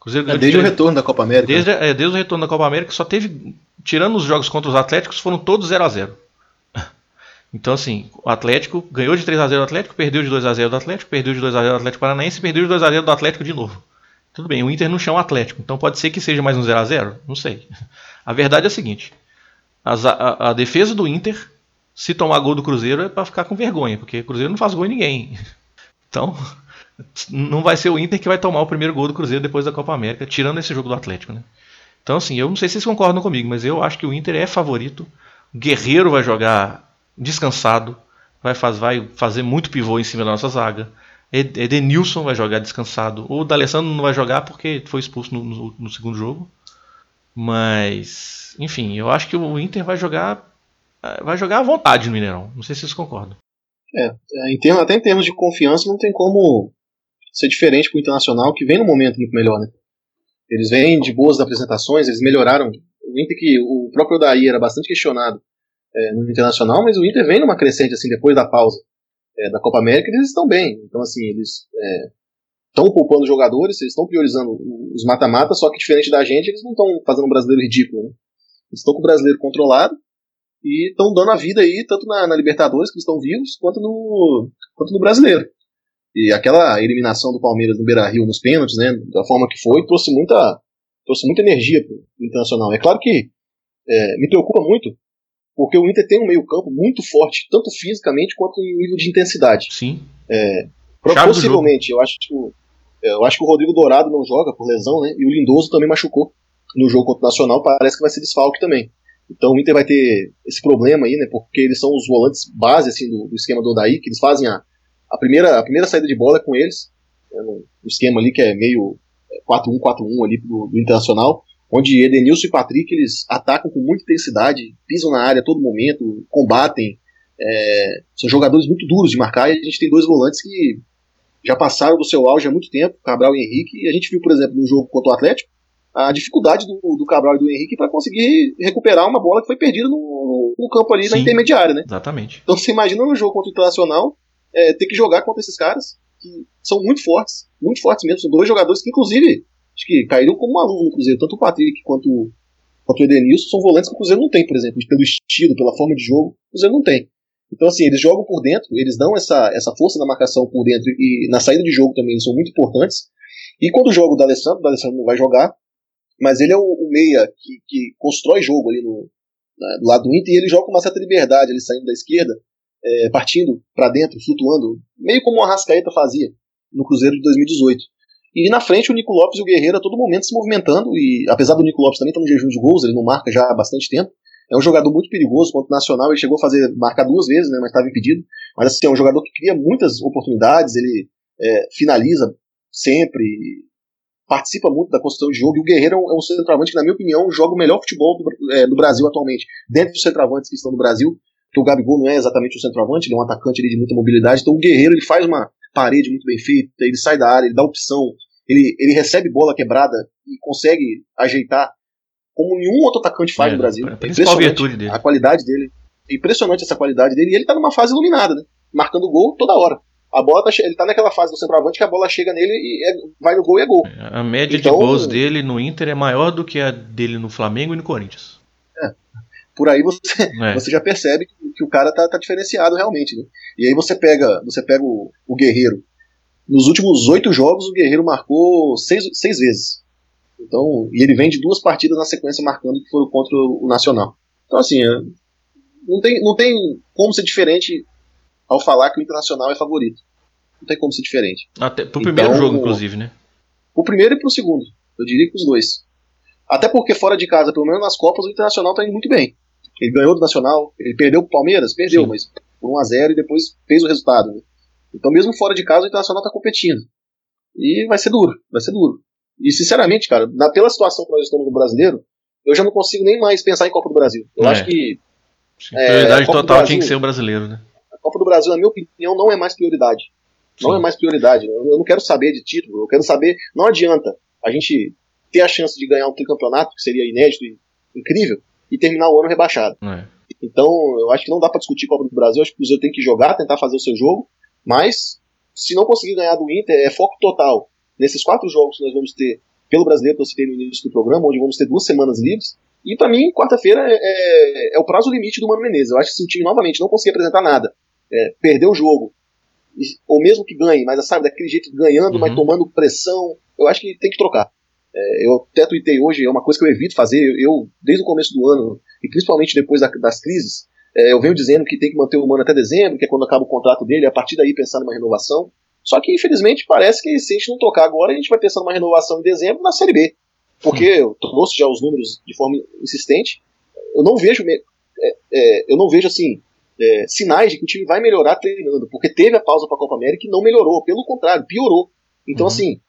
Cruzeiro é, desde o retorno da Copa América. Desde, é, desde o retorno da Copa América, só teve. Tirando os jogos contra os Atléticos, foram todos 0 a 0 Então, assim, o Atlético ganhou de 3 a 0 do Atlético, perdeu de 2 a 0 do Atlético, perdeu de 2 a 0 do Atlético Paranaense e perdeu de 2 a 0 do Atlético de novo. Tudo bem, o Inter não chama Atlético, então pode ser que seja mais um 0 a 0 Não sei. A verdade é a seguinte: a, a, defesa do Inter, se tomar gol do Cruzeiro, é para ficar com vergonha, porque o Cruzeiro não faz gol em ninguém. Então, não vai ser o Inter que vai tomar o primeiro gol do Cruzeiro depois da Copa América, tirando esse jogo do Atlético, né? Então, assim, eu não sei se vocês concordam comigo, mas eu acho que o Inter é favorito. O Guerreiro vai jogar descansado, vai, faz, vai fazer muito pivô em cima da nossa zaga. Edenilson vai jogar descansado. O D'Alessandro não vai jogar porque foi expulso no, no, no, segundo jogo. Mas, enfim, eu acho que o Inter vai jogar vai jogar à vontade no Mineirão. Não sei se vocês concordam. É, é em termos, até em termos de confiança não tem como ser diferente para o Internacional, que vem no momento muito melhor, né? Eles vêm de boas apresentações, eles melhoraram. O Inter que o próprio Daí era bastante questionado é, no Internacional, mas o Inter vem numa crescente assim depois da pausa é, da Copa América, eles estão bem. Então, assim, eles estão poupando jogadores, eles estão priorizando os mata-mata, só que diferente da gente, eles não estão fazendo um brasileiro ridículo. Né? Eles estão com o brasileiro controlado e estão dando a vida aí, tanto na, na Libertadores, que estão vivos, quanto no, quanto no brasileiro. E aquela eliminação do Palmeiras no Beira Rio nos pênaltis, né, da forma que foi, trouxe muita, trouxe muita energia para o Internacional. É claro que é, me preocupa muito porque o Inter tem um meio-campo muito forte, tanto fisicamente quanto em nível de intensidade. Sim. É, possivelmente, eu acho, que, é, eu acho que o Rodrigo Dourado não joga por lesão, né? E o Lindoso também machucou no jogo contra o Nacional, parece que vai ser desfalque também. Então o Inter vai ter esse problema aí, né? Porque eles são os volantes base assim, do, do esquema do Odaí, que eles fazem a, a, primeira, a primeira saída de bola é com eles, né, no, no esquema ali que é meio 4-1-4-1 ali do, do Internacional onde Edenilson e Patrick eles atacam com muita intensidade, pisam na área a todo momento, combatem. É, são jogadores muito duros de marcar e a gente tem dois volantes que já passaram do seu auge há muito tempo, Cabral e Henrique, e a gente viu, por exemplo, no jogo contra o Atlético, a dificuldade do, do Cabral e do Henrique para conseguir recuperar uma bola que foi perdida no, no campo ali Sim, na intermediária, né? Exatamente. Então você imagina no jogo contra o Internacional é, ter que jogar contra esses caras que são muito fortes, muito fortes mesmo, são dois jogadores que inclusive acho que caíram como uma luva no Cruzeiro. Tanto o Patrick quanto, quanto o Edenilson são volantes que o Cruzeiro não tem, por exemplo, pelo estilo, pela forma de jogo, o Cruzeiro não tem. Então, assim, eles jogam por dentro, eles dão essa, essa força na marcação por dentro e na saída de jogo também eles são muito importantes. E quando o D'Alessandro, o D'Alessandro não vai jogar, mas ele é o, o meia que, que, constrói jogo ali no, na, do lado do Inter e ele joga com uma certa liberdade, ele saindo da esquerda, é, partindo para dentro, flutuando, meio como o Arrascaeta fazia no Cruzeiro de 2018. E na frente o Nico Lopes e o Guerreiro a todo momento se movimentando, e apesar do Nico Lopes também estar no jejum de gols, ele não marca já há bastante tempo, é um jogador muito perigoso contra o Nacional, ele chegou a fazer marcar duas vezes, né, mas estava impedido. Mas assim, é um jogador que cria muitas oportunidades, ele é, finaliza sempre, participa muito da construção de jogo, e o Guerreiro é um, é um centroavante que, na minha opinião, joga o melhor futebol do, é, do Brasil atualmente. Dentro dos centroavantes que estão no Brasil, que o Gabigol não é exatamente um centroavante, ele é um atacante de muita mobilidade, então o Guerreiro ele faz uma parede muito bem feita, ele sai da área, ele dá opção, ele, ele recebe bola quebrada e consegue ajeitar como nenhum outro atacante faz é, no Brasil. É impressionante dele. a qualidade dele. É impressionante essa qualidade dele. E ele tá numa fase iluminada, né? Marcando gol toda hora. A bola tá, ele tá naquela fase do centroavante que a bola chega nele e é, vai no gol e é gol. A média então, de gols dele no Inter é maior do que a dele no Flamengo e no Corinthians. É. Por aí você, é. você já percebe que, que o cara tá, tá, diferenciado realmente, né? E aí você pega, você pega o, o Guerreiro, nos últimos oito jogos, o Guerreiro marcou seis, seis vezes. Então, e ele vem de duas partidas na sequência marcando que foram contra o Nacional. Então, assim, é, não tem, não tem como ser diferente ao falar que o Internacional é favorito. Não tem como ser diferente. Até pro então, primeiro jogo, inclusive, né? Pro primeiro e pro segundo. Eu diria que os dois. Até porque fora de casa, pelo menos nas Copas, o Internacional tá indo muito bem. Ele ganhou do Nacional, ele perdeu pro Palmeiras? Perdeu, Sim. mas por 1x0 e depois fez o resultado. Né? Então, mesmo fora de casa, o Internacional está competindo. E vai ser duro, vai ser duro. E, sinceramente, cara, na, pela situação que nós estamos no brasileiro, eu já não consigo nem mais pensar em Copa do Brasil. Eu é. acho que. Sim, é, prioridade total Brasil, tinha que ser o brasileiro, né? A Copa do Brasil, na minha opinião, não é mais prioridade. Não Sim. é mais prioridade. Eu, eu não quero saber de título, eu quero saber. Não adianta a gente ter a chance de ganhar um tricampeonato, que seria inédito e incrível, e terminar o ano rebaixado. É. Então, eu acho que não dá para discutir Copa do Brasil, acho que o Cruzeiro tem que jogar, tentar fazer o seu jogo, mas se não conseguir ganhar do Inter, é foco total nesses quatro jogos que nós vamos ter pelo brasileiro que eu citei no início do programa, onde vamos ter duas semanas livres. E para mim, quarta-feira é, é, é, o prazo limite do Mano Menezes. Eu acho que se o time novamente não conseguir apresentar nada, é, perder o jogo, ou mesmo que ganhe, mas sabe, daquele jeito ganhando, uhum. mas tomando pressão, eu acho que tem que trocar. É, eu até tuitei hoje, é uma coisa que eu evito fazer, eu, desde o começo do ano, e principalmente depois da, das crises, é, eu venho dizendo que tem que manter o Mano até dezembro, que é quando acaba o contrato dele, a partir daí pensar numa renovação. Só que, infelizmente, parece que se a gente não tocar agora, a gente vai pensar numa renovação em dezembro na Série B. Porque eu trouxe já os números de forma insistente. Eu não vejo, é, é, eu não vejo assim, é, sinais de que o time vai melhorar treinando, porque teve a pausa para a Copa América e não melhorou, pelo contrário, piorou. Então, uhum. assim,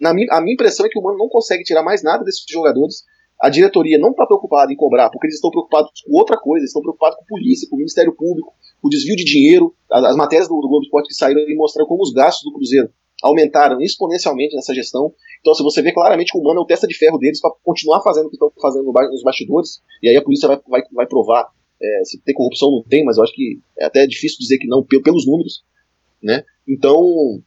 na minha, a minha impressão é que o Mano não consegue tirar mais nada desses jogadores. A diretoria não está preocupada em cobrar, porque eles estão preocupados com outra coisa, eles estão preocupados com a polícia, com o Ministério Público, o desvio de dinheiro. As, as matérias do, do Globo Esporte que saíram e mostraram como os gastos do Cruzeiro aumentaram exponencialmente nessa gestão. Então, se você vê claramente que o Mano é o testa de ferro deles para continuar fazendo o que estão fazendo nos bastidores, e aí a polícia vai, vai, vai provar é, se tem corrupção não tem, mas eu acho que é até difícil dizer que não, pelos números. Né? Então,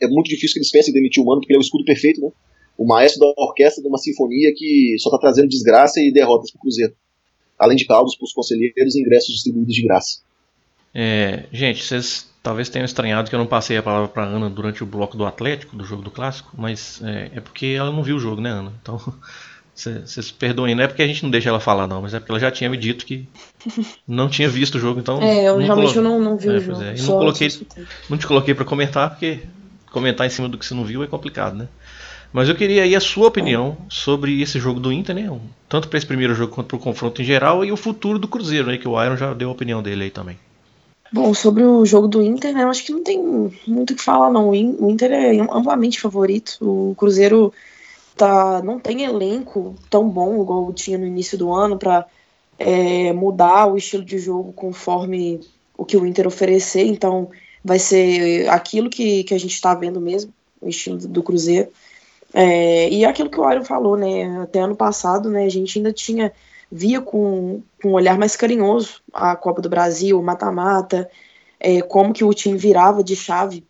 é muito difícil que eles pensem em demitir o Mano, porque ele é o escudo perfeito, né? O maestro da orquestra de uma sinfonia que só está trazendo desgraça e derrotas para o Cruzeiro. Além de caldos para os conselheiros e ingressos distribuídos de graça. É, gente, vocês talvez tenham estranhado que eu não passei a palavra para Ana durante o bloco do Atlético, do jogo do Clássico, mas é, é porque ela não viu o jogo, né, Ana? Então, vocês perdoem, não é porque a gente não deixa ela falar, não, mas é porque ela já tinha me dito que não tinha visto o jogo, então. É, eu realmente colo... não, não vi é, o jogo. É, não, coloquei, não te coloquei para comentar, porque comentar em cima do que você não viu é complicado, né? Mas eu queria aí a sua opinião sobre esse jogo do Inter, né? Tanto para esse primeiro jogo quanto para o confronto em geral e o futuro do Cruzeiro, né? Que o Iron já deu a opinião dele aí também. Bom, sobre o jogo do Inter, né? Eu acho que não tem muito o que falar, não. O Inter é amplamente favorito. O Cruzeiro tá, não tem elenco tão bom igual tinha no início do ano para é, mudar o estilo de jogo conforme o que o Inter oferecer. Então, vai ser aquilo que, que a gente está vendo mesmo, o estilo do Cruzeiro. É, e aquilo que o Auro falou, né? Até ano passado, né? A gente ainda tinha via com, com um olhar mais carinhoso a Copa do Brasil, o mata-mata, é, como que o time virava de chave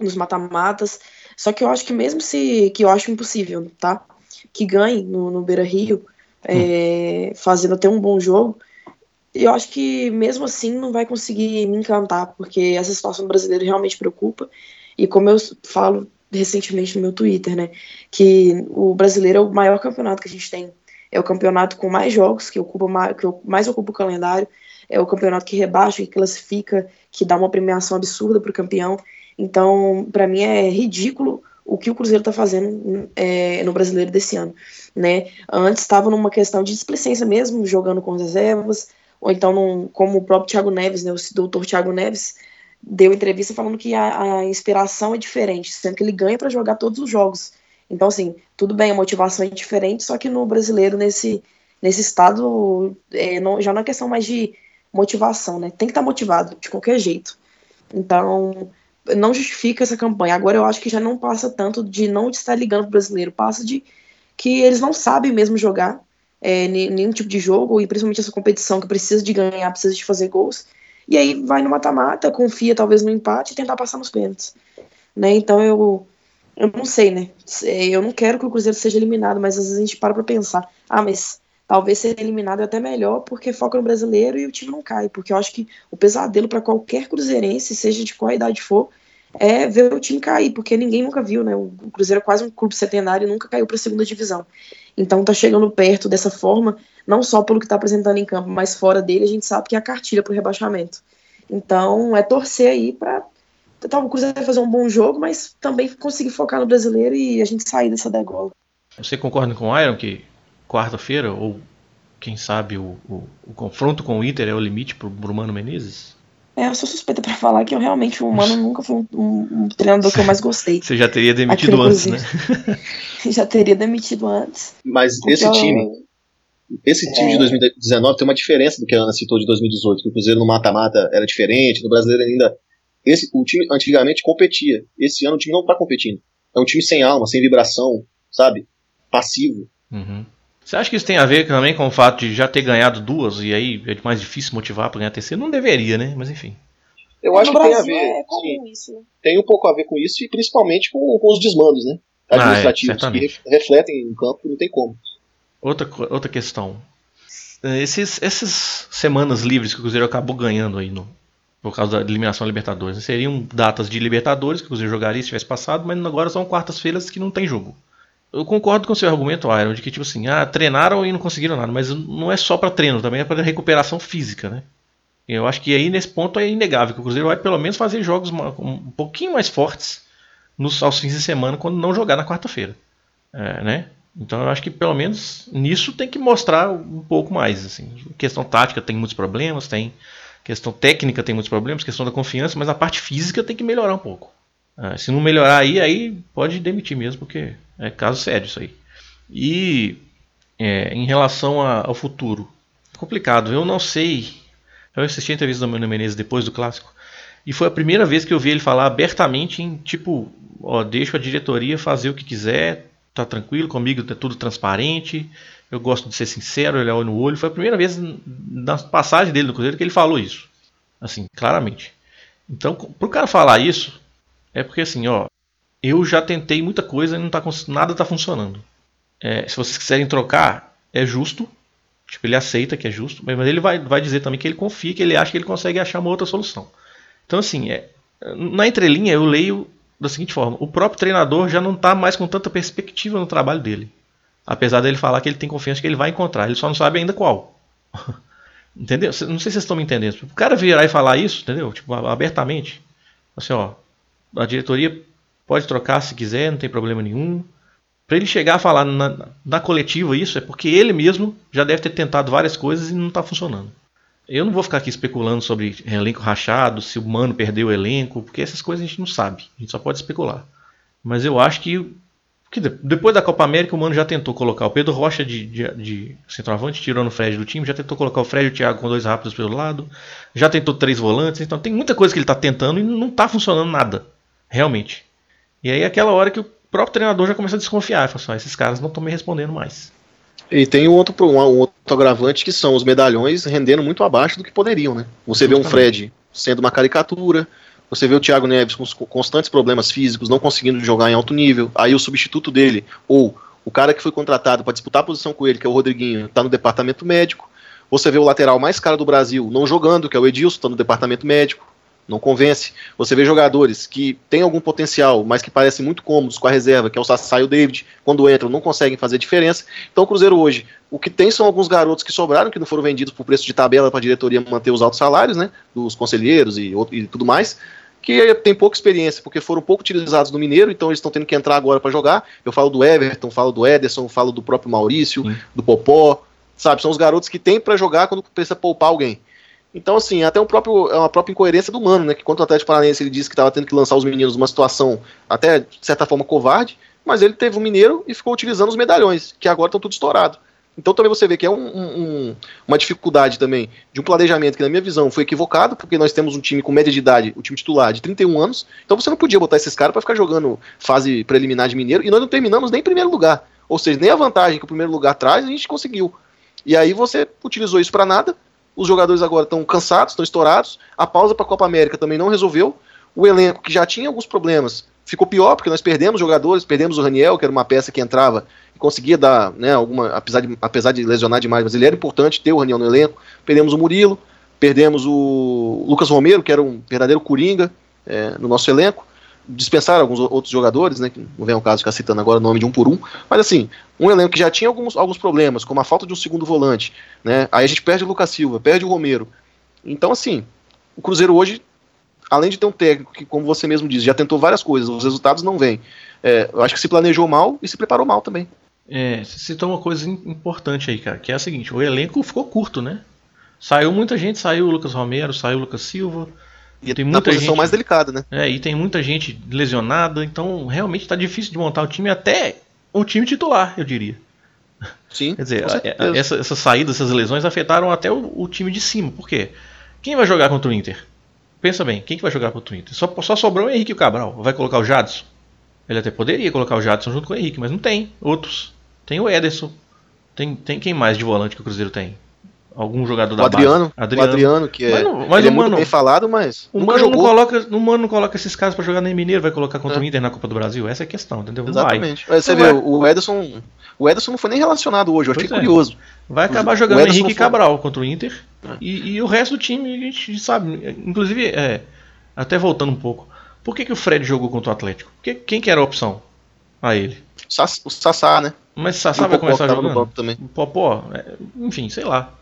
nos mata-matas. Só que eu acho que mesmo se que eu acho impossível, tá? Que ganhe no, no Beira Rio, é, fazendo até um bom jogo. Eu acho que mesmo assim não vai conseguir me encantar, porque essa situação brasileira realmente preocupa. E como eu falo recentemente no meu Twitter, né? Que o brasileiro é o maior campeonato que a gente tem. É o campeonato com mais jogos, que ocupa mais, que mais ocupa o calendário. É o campeonato que rebaixa, que classifica, que dá uma premiação absurda para o campeão. Então, para mim é ridículo o que o Cruzeiro está fazendo é, no brasileiro desse ano. Né? Antes estava numa questão de displicência mesmo, jogando com reservas, ou então, num, como o próprio Thiago Neves, né, o doutor Thiago Neves, deu entrevista falando que a, a inspiração é diferente, sendo que ele ganha para jogar todos os jogos. Então, assim, tudo bem, a motivação é diferente, só que no brasileiro, nesse, nesse estado, é, não, já não é questão mais de motivação, né? Tem que estar tá motivado, de qualquer jeito. Então, não justifica essa campanha. Agora eu acho que já não passa tanto de não estar ligando pro brasileiro, passa de que eles não sabem mesmo jogar é, nenhum tipo de jogo, e principalmente essa competição que precisa de ganhar, precisa de fazer gols. E aí vai no mata-mata, confia talvez no empate e tentar passar nos pênaltis. Né? Então eu, eu não sei, né? Eu não quero que o Cruzeiro seja eliminado, mas às vezes a gente para pra pensar, ah, mas talvez ser eliminado é até melhor porque foca no brasileiro e o time não cai. Porque eu acho que o pesadelo para qualquer cruzeirense, seja de qual idade for, é ver o time cair, porque ninguém nunca viu, né? O Cruzeiro é quase um clube centenário e nunca caiu para a segunda divisão. Então tá chegando perto dessa forma, não só pelo que está apresentando em campo, mas fora dele, a gente sabe que é a cartilha para o rebaixamento. Então é torcer aí para tá, o Cruzeiro fazer um bom jogo, mas também conseguir focar no brasileiro e a gente sair dessa degola. Você concorda com o Iron que quarta-feira, ou quem sabe o, o, o, confronto com o Inter é o limite para o Mano Menezes? É, eu sou suspeita para falar que eu realmente, o Mano nunca foi um, um, um treinador que eu mais gostei. Você já teria demitido antes, né? já teria demitido antes. Mas esse eu... time, esse time é. de 2019 tem uma diferença do que a Ana citou de 2018, que o Cruzeiro no mata-mata era diferente, no brasileiro ainda. Esse, o time antigamente competia. Esse ano o time não está competindo. É um time sem alma, sem vibração. sabe? Passivo. Uhum. Você acha que isso tem a ver também com o fato de já ter ganhado duas e aí é mais difícil motivar para ganhar a terceira? Não deveria, né? Mas enfim. Eu acho que tem a ver. É isso, né? Tem um pouco a ver com isso e principalmente com, com os desmandos, né? Administrativos ah, é, que refletem em campo, não tem como. Outra, outra questão. Esses, essas semanas livres que o Cruzeiro acabou ganhando aí no, por causa da eliminação da Libertadores. Né? Seriam datas de Libertadores que o Cruzeiro jogaria se tivesse passado, mas agora são quartas-feiras que não tem jogo. Eu concordo com o seu argumento, Iron, de que tipo assim, ah, treinaram e não conseguiram nada, mas não é só para treino, também é para recuperação física, né? Eu acho que aí nesse ponto é inegável que o Cruzeiro vai pelo menos fazer jogos um pouquinho mais fortes nos aos fins de semana quando não jogar na quarta-feira, é, né? Então eu acho que pelo menos nisso tem que mostrar um pouco mais, assim. questão tática tem muitos problemas, tem questão técnica tem muitos problemas, questão da confiança, mas a parte física tem que melhorar um pouco. Ah, se não melhorar aí, aí pode demitir mesmo, porque é caso sério isso aí. E é, em relação a, ao futuro, é complicado. Eu não sei. Eu assisti a entrevista do Mano Menezes depois do clássico. E foi a primeira vez que eu vi ele falar abertamente em tipo, ó, deixa a diretoria fazer o que quiser, tá tranquilo comigo, tá tudo transparente. Eu gosto de ser sincero, ele olha no olho. Foi a primeira vez na passagem dele no Cruzeiro que ele falou isso. Assim, claramente. Então, pro cara falar isso, é porque assim, ó, eu já tentei muita coisa e não tá, nada tá funcionando. É, se vocês quiserem trocar, é justo. Tipo, ele aceita que é justo, mas ele vai, vai dizer também que ele confia, que ele acha que ele consegue achar uma outra solução. Então, assim, é, na entrelinha eu leio da seguinte forma: o próprio treinador já não está mais com tanta perspectiva no trabalho dele. Apesar dele falar que ele tem confiança que ele vai encontrar, ele só não sabe ainda qual. entendeu? Não sei se vocês estão me entendendo. O cara virar e falar isso, entendeu? Tipo, abertamente. Assim, ó, a diretoria pode trocar se quiser, não tem problema nenhum. Para ele chegar a falar na, na, coletiva isso, é porque ele mesmo já deve ter tentado várias coisas e não está funcionando. Eu não vou ficar aqui especulando sobre elenco rachado, se o Mano perdeu o elenco, porque essas coisas a gente não sabe. A gente só pode especular. Mas eu acho que que depois da Copa América, o Mano já tentou colocar o Pedro Rocha de, de, de centroavante, tirando o Fred do time, já tentou colocar o Fred e o Thiago com dois rápidos pelo lado, já tentou três volantes, então tem muita coisa que ele está tentando e não está funcionando nada, realmente. E aí é aquela hora que o próprio treinador já começa a desconfiar, fala assim, ah, esses caras não estão me respondendo mais. E tem um outro, um, outro agravante que são os medalhões rendendo muito abaixo do que poderiam, né? Você Justamente. vê um Fred sendo uma caricatura, você vê o Thiago Neves com constantes problemas físicos, não conseguindo jogar em alto nível. Aí o substituto dele, ou o cara que foi contratado para disputar a posição com ele, que é o Rodriguinho, está no departamento médico. Você vê o lateral mais caro do Brasil não jogando, que é o Edilson, está no departamento médico. Não convence. Você vê jogadores que têm algum potencial, mas que parecem muito cômodos com a reserva, que é o Sassá e o David, quando entram não conseguem fazer diferença. Então o Cruzeiro hoje, o que tem são alguns garotos que sobraram, que não foram vendidos por preço de tabela para a diretoria manter os altos salários, né, dos conselheiros e, e tudo mais que tem pouca experiência, porque foram pouco utilizados no Mineiro, então eles estão tendo que entrar agora para jogar. Eu falo do Everton, falo do Ederson, falo do próprio Maurício, Sim. do Popó, sabe? São os garotos que tem para jogar quando precisa poupar alguém. Então, assim, até um próprio, é uma própria incoerência do Mano, né? Que quanto o Atlético Paranaense ele disse que estava tendo que lançar os meninos numa situação até, de certa forma, covarde, mas ele teve o Mineiro e ficou utilizando os medalhões, que agora estão tudo estourado. Então também você vê que é um, um, uma dificuldade também de um planejamento que, na minha visão, foi equivocado, porque nós temos um time com média de idade, o time titular, de 31 anos. Então você não podia botar esses caras para ficar jogando fase preliminar de Mineiro, e nós não terminamos nem em primeiro lugar. Ou seja, nem a vantagem que o primeiro lugar traz, a gente conseguiu. E aí você utilizou isso para nada. Os jogadores agora estão cansados, estão estourados. A pausa para a Copa América também não resolveu. O elenco, que já tinha alguns problemas, ficou pior, porque nós perdemos jogadores, perdemos o Raniel, que era uma peça que entrava conseguia dar, né, alguma, apesar de, apesar de lesionar demais, mas ele era importante ter o Raniel no elenco. Perdemos o Murilo, perdemos o Lucas Romero, que era um verdadeiro coringa é, no nosso elenco. Dispensaram alguns outros jogadores, né, que não vem ao caso ficar citando agora o nome de um por um, mas assim, um elenco que já tinha alguns, alguns problemas, como a falta de um segundo volante, né, aí a gente perde o Lucas Silva, perde o Romero. Então, assim, o Cruzeiro hoje, além de ter um técnico que, como você mesmo disse, já tentou várias coisas, os resultados não vêm. É, eu acho que se planejou mal e se preparou mal também. É, você citou uma coisa importante aí, cara, que é a seguinte: o elenco ficou curto, né? Saiu muita gente, saiu o Lucas Romero, saiu o Lucas Silva. E tem muita posição gente, mais delicada, né? É, e tem muita gente lesionada, então realmente está difícil de montar o time, até um time titular, eu diria. Sim. Quer dizer, a, essa, essas saídas, essas lesões afetaram até o, o, time de cima. Por quê? Quem vai jogar contra o Inter? Pensa bem, quem que vai jogar contra o Inter? Só, só sobrou o Henrique e o Cabral. Vai colocar o Jadson? Ele até poderia colocar o Jadson junto com o Henrique, mas não tem. Outros. Tem o Ederson. Tem, tem quem mais de volante que o Cruzeiro tem? Algum jogador o da Adriano, base? Adriano. O Adriano, que é, mas, mas ele é muito mano, bem falado, mas o mano, não coloca, o mano não coloca esses caras para jogar nem Mineiro, vai colocar contra é. o Inter na Copa do Brasil. Essa é a questão, entendeu? Exatamente. Mas você vê, o Ederson, o Ederson não foi nem relacionado hoje, eu achei é. curioso. Vai acabar jogando o Henrique Cabral contra o Inter. É. E, e, o resto do time, a gente sabe. Inclusive, é, até voltando um pouco. Por que, que o Fred jogou contra o Atlético? Porque, quem que era a opção a ele? O Sassá, né? Mas o Sassá vai começar jogando? Também. O Popó, é, enfim, sei lá.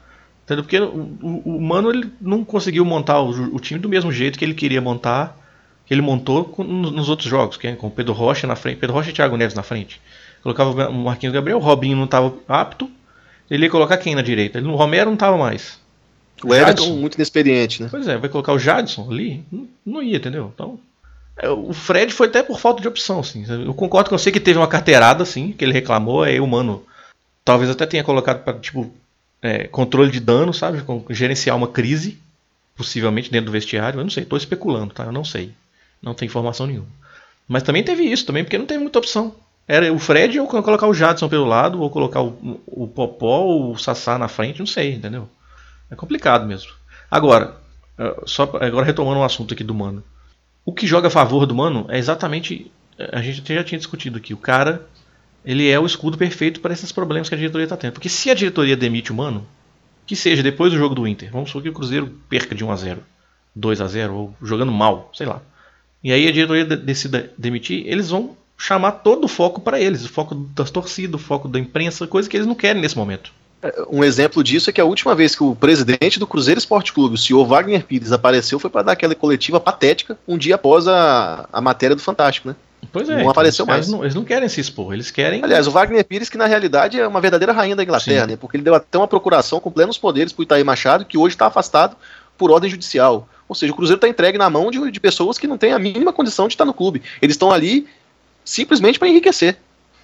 Entendeu? Porque o, o, o, Mano ele não conseguiu montar o, o, time do mesmo jeito que ele queria montar, que ele montou com, nos outros jogos, que é com Pedro Rocha na frente, Pedro Rocha e Thiago Neves na frente. Colocava o Marquinhos Gabriel, o Robinho não estava apto, ele ia colocar quem na direita? Ele, o Romero não estava mais. O Everton muito inexperiente, né? Pois é, vai colocar o Jadson ali? Não, não ia, entendeu? Então, é, o Fred foi até por falta de opção, assim. Eu concordo que eu sei que teve uma carteirada, assim, que ele reclamou, aí o Mano talvez até tenha colocado para tipo, é, controle de dano, sabe? Gerenciar uma crise, possivelmente dentro do vestiário. Eu não sei, estou especulando, tá? Eu não sei. Não tem informação nenhuma. Mas também teve isso, também, porque não teve muita opção. Era o Fred ou colocar o Jadson pelo lado, ou colocar o, o Popó ou o Sassá na frente, não sei, entendeu? É complicado mesmo. Agora, é, só agora retomando um assunto aqui do Mano. O que joga a favor do Mano é exatamente. A gente já tinha discutido aqui. O cara ele é o escudo perfeito para esses problemas que a diretoria está tendo. Porque se a diretoria demite o Mano, que seja depois do jogo do Inter, vamos supor que o Cruzeiro perca de 1 a 0 2 a 0 ou jogando mal, sei lá. E aí a diretoria decida demitir, eles vão chamar todo o foco para eles, o foco das torcidas, o foco da imprensa, coisa que eles não querem nesse momento. É, um exemplo disso é que a última vez que o presidente do Cruzeiro Esporte Clube, o senhor Wagner Pires, apareceu foi para dar aquela coletiva patética um dia após a, a matéria do Fantástico, né? Pois é. Não então, apareceu mais. Não, eles não querem se expor, eles querem. Aliás, o Wagner Pires, que na realidade é uma verdadeira rainha da Inglaterra, Sim. né? Porque ele deu até uma procuração com plenos poderes para o Itaí Machado, que hoje está afastado por ordem judicial. Ou seja, o Cruzeiro está entregue na mão de, de pessoas que não têm a mínima condição de estar no clube. Eles estão ali simplesmente para enriquecer.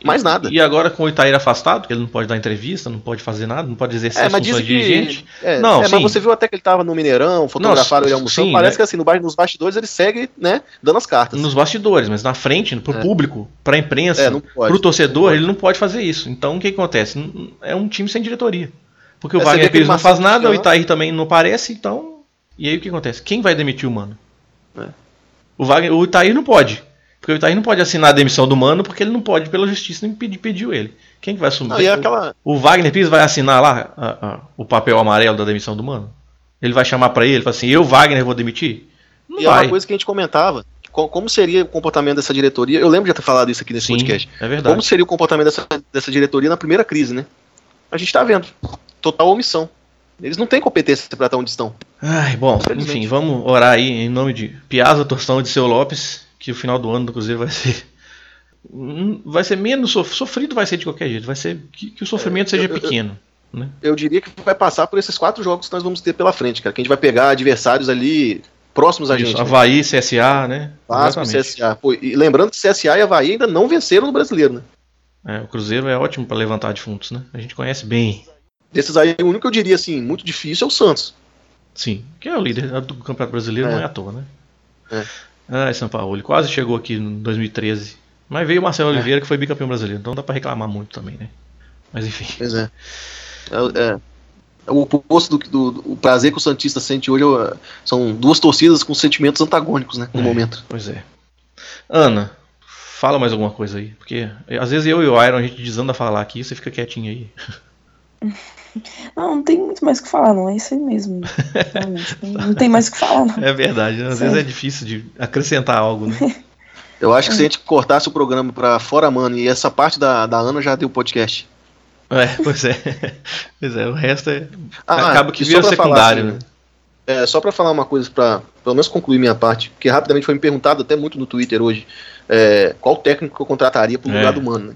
Mais nada. E agora com o Itair afastado, que ele não pode dar entrevista, não pode fazer nada, não pode exercer é, funções de dirigente. É, não, é, mas você viu até que ele estava no Mineirão, fotografaram ele almoçando. Sim, parece é. que assim, no, nos bastidores ele segue, né, dando as cartas. Nos bastidores, mas na frente, pro é. público, pra imprensa, é, pro torcedor, ele não pode fazer isso. Então o que acontece? É um time sem diretoria. Porque o é, Wagner Pires não faz nada, o Itair também não aparece, então. E aí o que acontece? Quem vai demitir o mano? O, Wagner, o Itair não pode. Porque o Itaí não pode assinar a demissão do Mano porque ele não pode, pela justiça, impedir, pediu ele. Quem que vai assumir? Não, aquela... O Wagner Pires vai assinar lá a, a, o papel amarelo da demissão do Mano? Ele vai chamar para ele e falar assim: eu, Wagner, vou demitir? Não e vai. é uma coisa que a gente comentava. Como seria o comportamento dessa diretoria? Eu lembro de ter falado isso aqui nesse Sim, podcast. É verdade. Como seria o comportamento dessa, dessa diretoria na primeira crise, né? A gente está vendo. Total omissão. Eles não têm competência para estar onde estão. Ai, bom, enfim, vamos orar aí em nome de Piazza Torção de seu Lopes que o final do ano do Cruzeiro vai ser hum, vai ser menos sofrido vai ser de qualquer jeito vai ser que, que o sofrimento é, seja eu, pequeno eu, né? eu diria que vai passar por esses quatro jogos que nós vamos ter pela frente cara que a gente vai pegar adversários ali próximos a gente Isso, né? Havaí CSA né Vasco CSA Pô, e lembrando que CSA e Havaí ainda não venceram no brasileiro né é, o Cruzeiro é ótimo para levantar defuntos né a gente conhece bem desses aí o único que eu diria assim muito difícil é o Santos sim que é o líder do Campeonato Brasileiro é. não é à toa né é. Ai, São Paulo, quase chegou aqui em 2013. Mas veio o Marcelo é. Oliveira, que foi bicampeão brasileiro, então dá pra reclamar muito também, né? Mas enfim. Pois é. É, é, é o oposto do, do, do, prazer que o Santista sente hoje é, são duas torcidas com sentimentos antagônicos, né? No é, momento. Pois é. Ana, fala mais alguma coisa aí. Porque às vezes eu e o Iron a gente desanda a falar aqui você fica quietinho aí. Não, não tem muito mais o que falar, não. É isso aí mesmo. não tem mais o que falar, não. É verdade. Às Sério. vezes é difícil de acrescentar algo, né? Eu acho que se a gente cortasse o programa pra fora, mano, e essa parte da, da Ana já deu podcast. É, pois é. pois é, o resto é. Ah, acaba que vira secundário, falar, assim, né? É, só pra falar uma coisa, pra pelo menos concluir minha parte, porque rapidamente foi me perguntado até muito no Twitter hoje é, qual técnico que eu contrataria pro lugar é. do Mano. Né?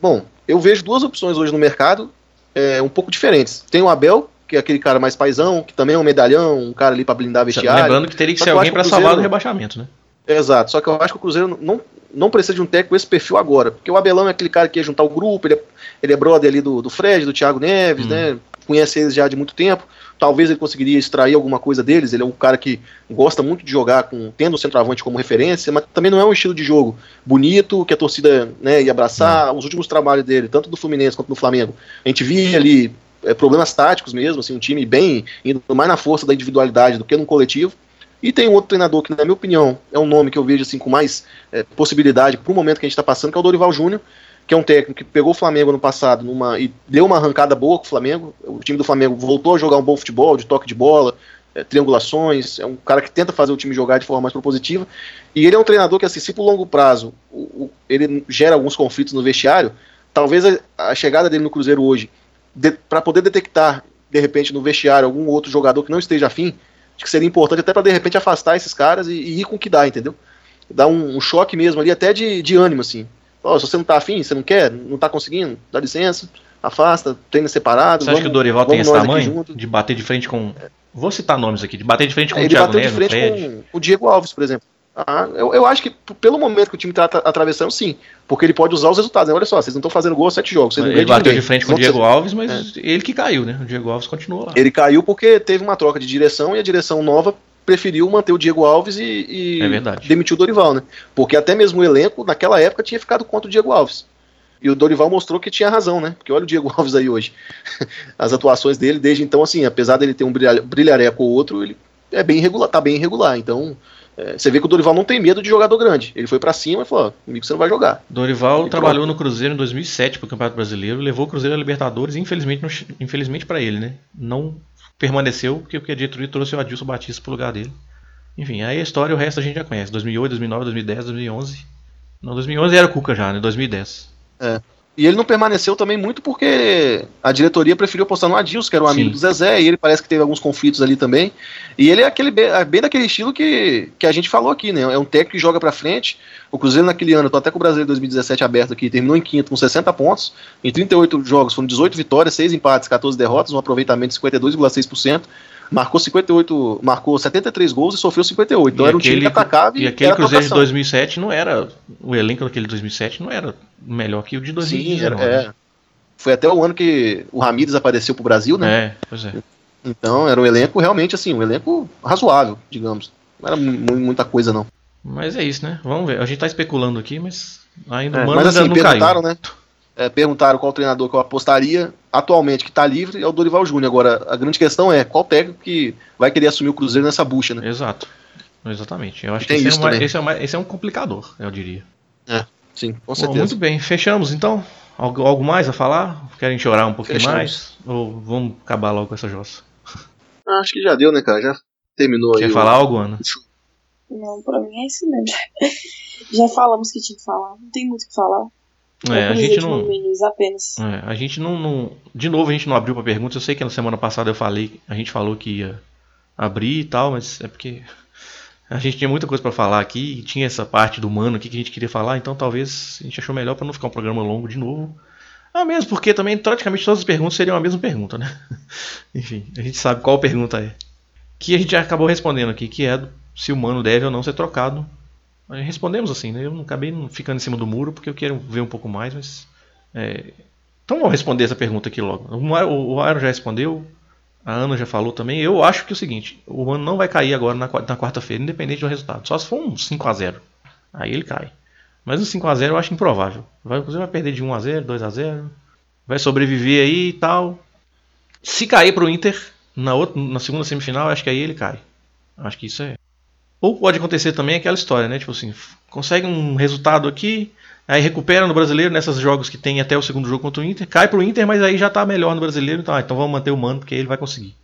Bom, eu vejo duas opções hoje no mercado é, um pouco diferentes. Tem o Abel, que é aquele cara mais paisão, que também é um medalhão, um cara ali para blindar vestiário. Lembrando que teria que ser alguém para salvar do rebaixamento, né? Exato, só que eu acho que o Cruzeiro não, não precisa de um técnico com esse perfil agora, porque o Abelão é aquele cara que ia juntar o grupo, ele é, ele é brother ali do, do Fred, do Thiago Neves, hum. né? Conhece eles já de muito tempo. Talvez ele conseguiria extrair alguma coisa deles. Ele é um cara que gosta muito de jogar com tendo o centroavante como referência, mas também não é um estilo de jogo bonito que a torcida né, ia abraçar. Os últimos trabalhos dele, tanto do Fluminense quanto do Flamengo, a gente via ali é, problemas táticos mesmo, assim, um time bem indo mais na força da individualidade do que no coletivo. E tem um outro treinador que, na minha opinião, é um nome que eu vejo assim com mais é, possibilidade para o momento que a gente está passando, que é o Dorival Júnior, que é um técnico que pegou o Flamengo no passado numa, e deu uma arrancada boa com o Flamengo. O time do Flamengo voltou a jogar um bom futebol, de toque de bola, é, triangulações. É um cara que tenta fazer o time jogar de forma mais propositiva. E ele é um treinador que, assim, se por longo prazo o, o, ele gera alguns conflitos no vestiário, talvez a, a chegada dele no Cruzeiro hoje, para poder detectar, de repente, no vestiário algum outro jogador que não esteja afim, acho que seria importante até para de repente afastar esses caras e, e, ir com o que dá, entendeu? Dar um, um choque mesmo ali, até de, de ânimo, assim. Oh, se você não tá afim, você não quer, não tá conseguindo, dá licença, afasta, treina separado. Você acha que o Dorival tem esse tamanho de bater de frente com. Vou citar nomes aqui, de bater de frente com é, o Thiago Neves, de frente com o Diego Alves, por exemplo. Ah, eu, eu, acho que pelo momento que o time está atravessando, sim. Porque ele pode usar os resultados. Né? Olha só, vocês não estão fazendo gol sete jogos. ele bateu de, de frente com o Diego Alves, mas é. ele que caiu, né? O Diego Alves continuou lá. Ele caiu porque teve uma troca de direção e a direção nova preferiu manter o Diego Alves e, e é demitiu o Dorival, né? Porque até mesmo o elenco, naquela época, tinha ficado contra o Diego Alves. E o Dorival mostrou que tinha razão, né? Porque olha o Diego Alves aí hoje. As atuações dele, desde então, assim, apesar dele ter um brilhareco ou outro, ele é bem irregular, tá bem irregular. Então, é, você vê que o Dorival não tem medo de jogador grande. Ele foi para cima e falou: comigo você não vai jogar. Dorival e trabalhou pronto. no Cruzeiro em 2007 para o Campeonato Brasileiro, levou o Cruzeiro a Libertadores, infelizmente, infelizmente para ele, né? Não permaneceu porque, porque a diretoria trouxe o Adilson Batista pro lugar dele. Enfim, aí a história o resto a gente já conhece: 2008, 2009, 2010, 2011. Não, 2011 era o Cuca já, né? 2010. É. E ele não permaneceu também muito porque a diretoria preferiu apostar no Adilson, que era um amigo do Zezé, e ele parece que teve alguns conflitos ali também. E ele é aquele é bem daquele estilo que, que a gente falou aqui, né? É um técnico que joga para frente. O Cruzeiro naquele ano, tô até com o Brasileiro 2017 aberto aqui, terminou em quinto com 60 pontos. Em 38 jogos foram 18 vitórias, 6 empates, 14 derrotas, um aproveitamento de 52,6% marcou 58, marcou 73 gols e sofreu 58. Então e era um aquele, time que atacava e, e aquele Cruzeiro de 2007 não era o elenco daquele 2007 não era melhor que o de 2019. Sim, era, é. Foi até o ano que o Ramires apareceu pro Brasil, né? É, pois é. Então era um elenco realmente assim, um elenco razoável, digamos. Não era muita coisa não. Mas é isso, né? Vamos ver. A gente tá especulando aqui, mas ainda é, mas, assim, não perguntaram, caiu. né? É, perguntaram qual treinador que eu apostaria atualmente que está livre é o Dorival Júnior. Agora, a grande questão é qual técnico que vai querer assumir o Cruzeiro nessa bucha, né? Exato. Exatamente. Eu acho que esse, é uma, esse, é uma, esse, é um complicador, eu diria. É, sim, com certeza. Bom, muito bem, fechamos então. Algo, algo mais a falar? Querem chorar um pouquinho fechamos. mais? Ou vamos acabar logo com essa jossa? Ah, acho que já deu, né, cara? Já terminou Quer aí. Quer falar o... algo, Ana? Não, pra mim é isso mesmo. Já falamos que tinha que falar. Não tem muito o que falar. É, a gente não. apenas. É, a gente não, não, De novo, a gente não abriu para perguntas. Eu sei que na semana passada eu falei, a gente falou que ia abrir e tal, mas é porque a gente tinha muita coisa para falar aqui, tinha essa parte do humano aqui que a gente queria falar, então talvez a gente achou melhor para não ficar um programa longo de novo. Ah, mesmo porque também praticamente todas as perguntas seriam a mesma pergunta, né? Enfim, a gente sabe qual pergunta é. Que a gente já acabou respondendo aqui, que é se o humano deve ou não ser trocado respondemos assim, né? Eu não acabei ficando em cima do muro porque eu quero ver um pouco mais, mas. É... Então vamos responder essa pergunta aqui logo. O Aaron já respondeu, a Ana já falou também. Eu acho que é o seguinte: o Mano não vai cair agora na, quarta-feira, independente do resultado. Só se for um 5x0. Aí ele cai. Mas um 5x0 eu acho improvável. Vai, você vai perder de 1x0, 2x0. Vai sobreviver aí e tal. Se cair pro Inter na, outra, na segunda semifinal, acho que aí ele cai. Acho que isso é ou pode acontecer também aquela história, né? Tipo assim, consegue um resultado aqui, aí recupera no brasileiro nesses jogos que tem até o segundo jogo contra o Inter, cai pro Inter, mas aí já tá melhor no brasileiro, então, ah, então vamos manter o mano porque ele vai conseguir.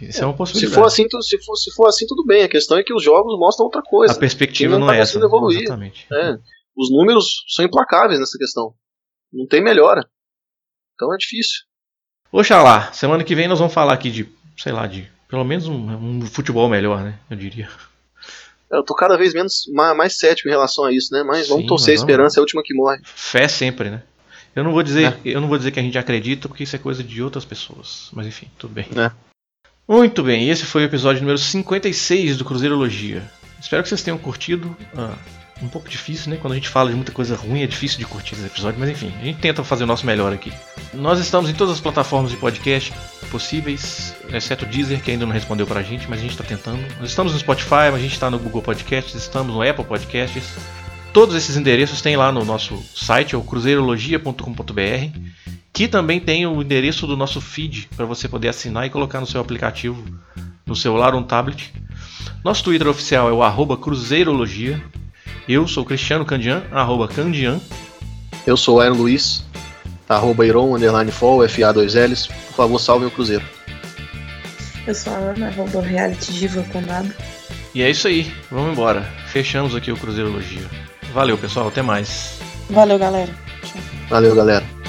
Isso é, é uma possibilidade. Se for, assim, se, for, se for assim, tudo bem. A questão é que os jogos mostram outra coisa. A perspectiva não, não tá é essa. Evoluir. Exatamente. É. Os números são implacáveis nessa questão. Não tem melhora. Então é difícil. Oxalá, semana que vem nós vamos falar aqui de, sei lá, de pelo menos um, um futebol melhor, né? Eu diria. Eu tô cada vez menos mais cético em relação a isso, né? Mas vamos Sim, torcer, a esperança é a última que morre. Fé sempre, né? Eu não vou dizer, é. eu não vou dizer que a gente acredita, porque isso é coisa de outras pessoas. Mas enfim, tudo bem. É. Muito bem, esse foi o episódio número 56 do Cruzeirologia. Espero que vocês tenham curtido. Ah, um pouco difícil, né? Quando a gente fala de muita coisa ruim, é difícil de curtir esse episódio, mas enfim, a gente tenta fazer o nosso melhor aqui. Nós estamos em todas as plataformas de podcast possíveis, exceto o Deezer, que ainda não respondeu pra gente, mas a gente está tentando. Nós estamos no Spotify, a gente está no Google Podcasts, estamos no Apple Podcasts. Todos esses endereços tem lá no nosso site, é o cruzeirologia.com.br, que também tem o endereço do nosso feed para você poder assinar e colocar no seu aplicativo, no celular ou no tablet. Nosso Twitter oficial é o arroba Cruzeirologia. Eu sou Cristiano Candian, arroba Candian. Eu sou Aaron Luiz, arroba Iron, underline fall, FA2Ls. Por favor, salvem o Cruzeiro. Eu sou a Ana, arroba Reality Diva com nada. E é isso aí, vamos embora. Fechamos aqui o Cruzeirologia. Valeu, pessoal, até mais. Valeu, galera. Tchau. Valeu, galera.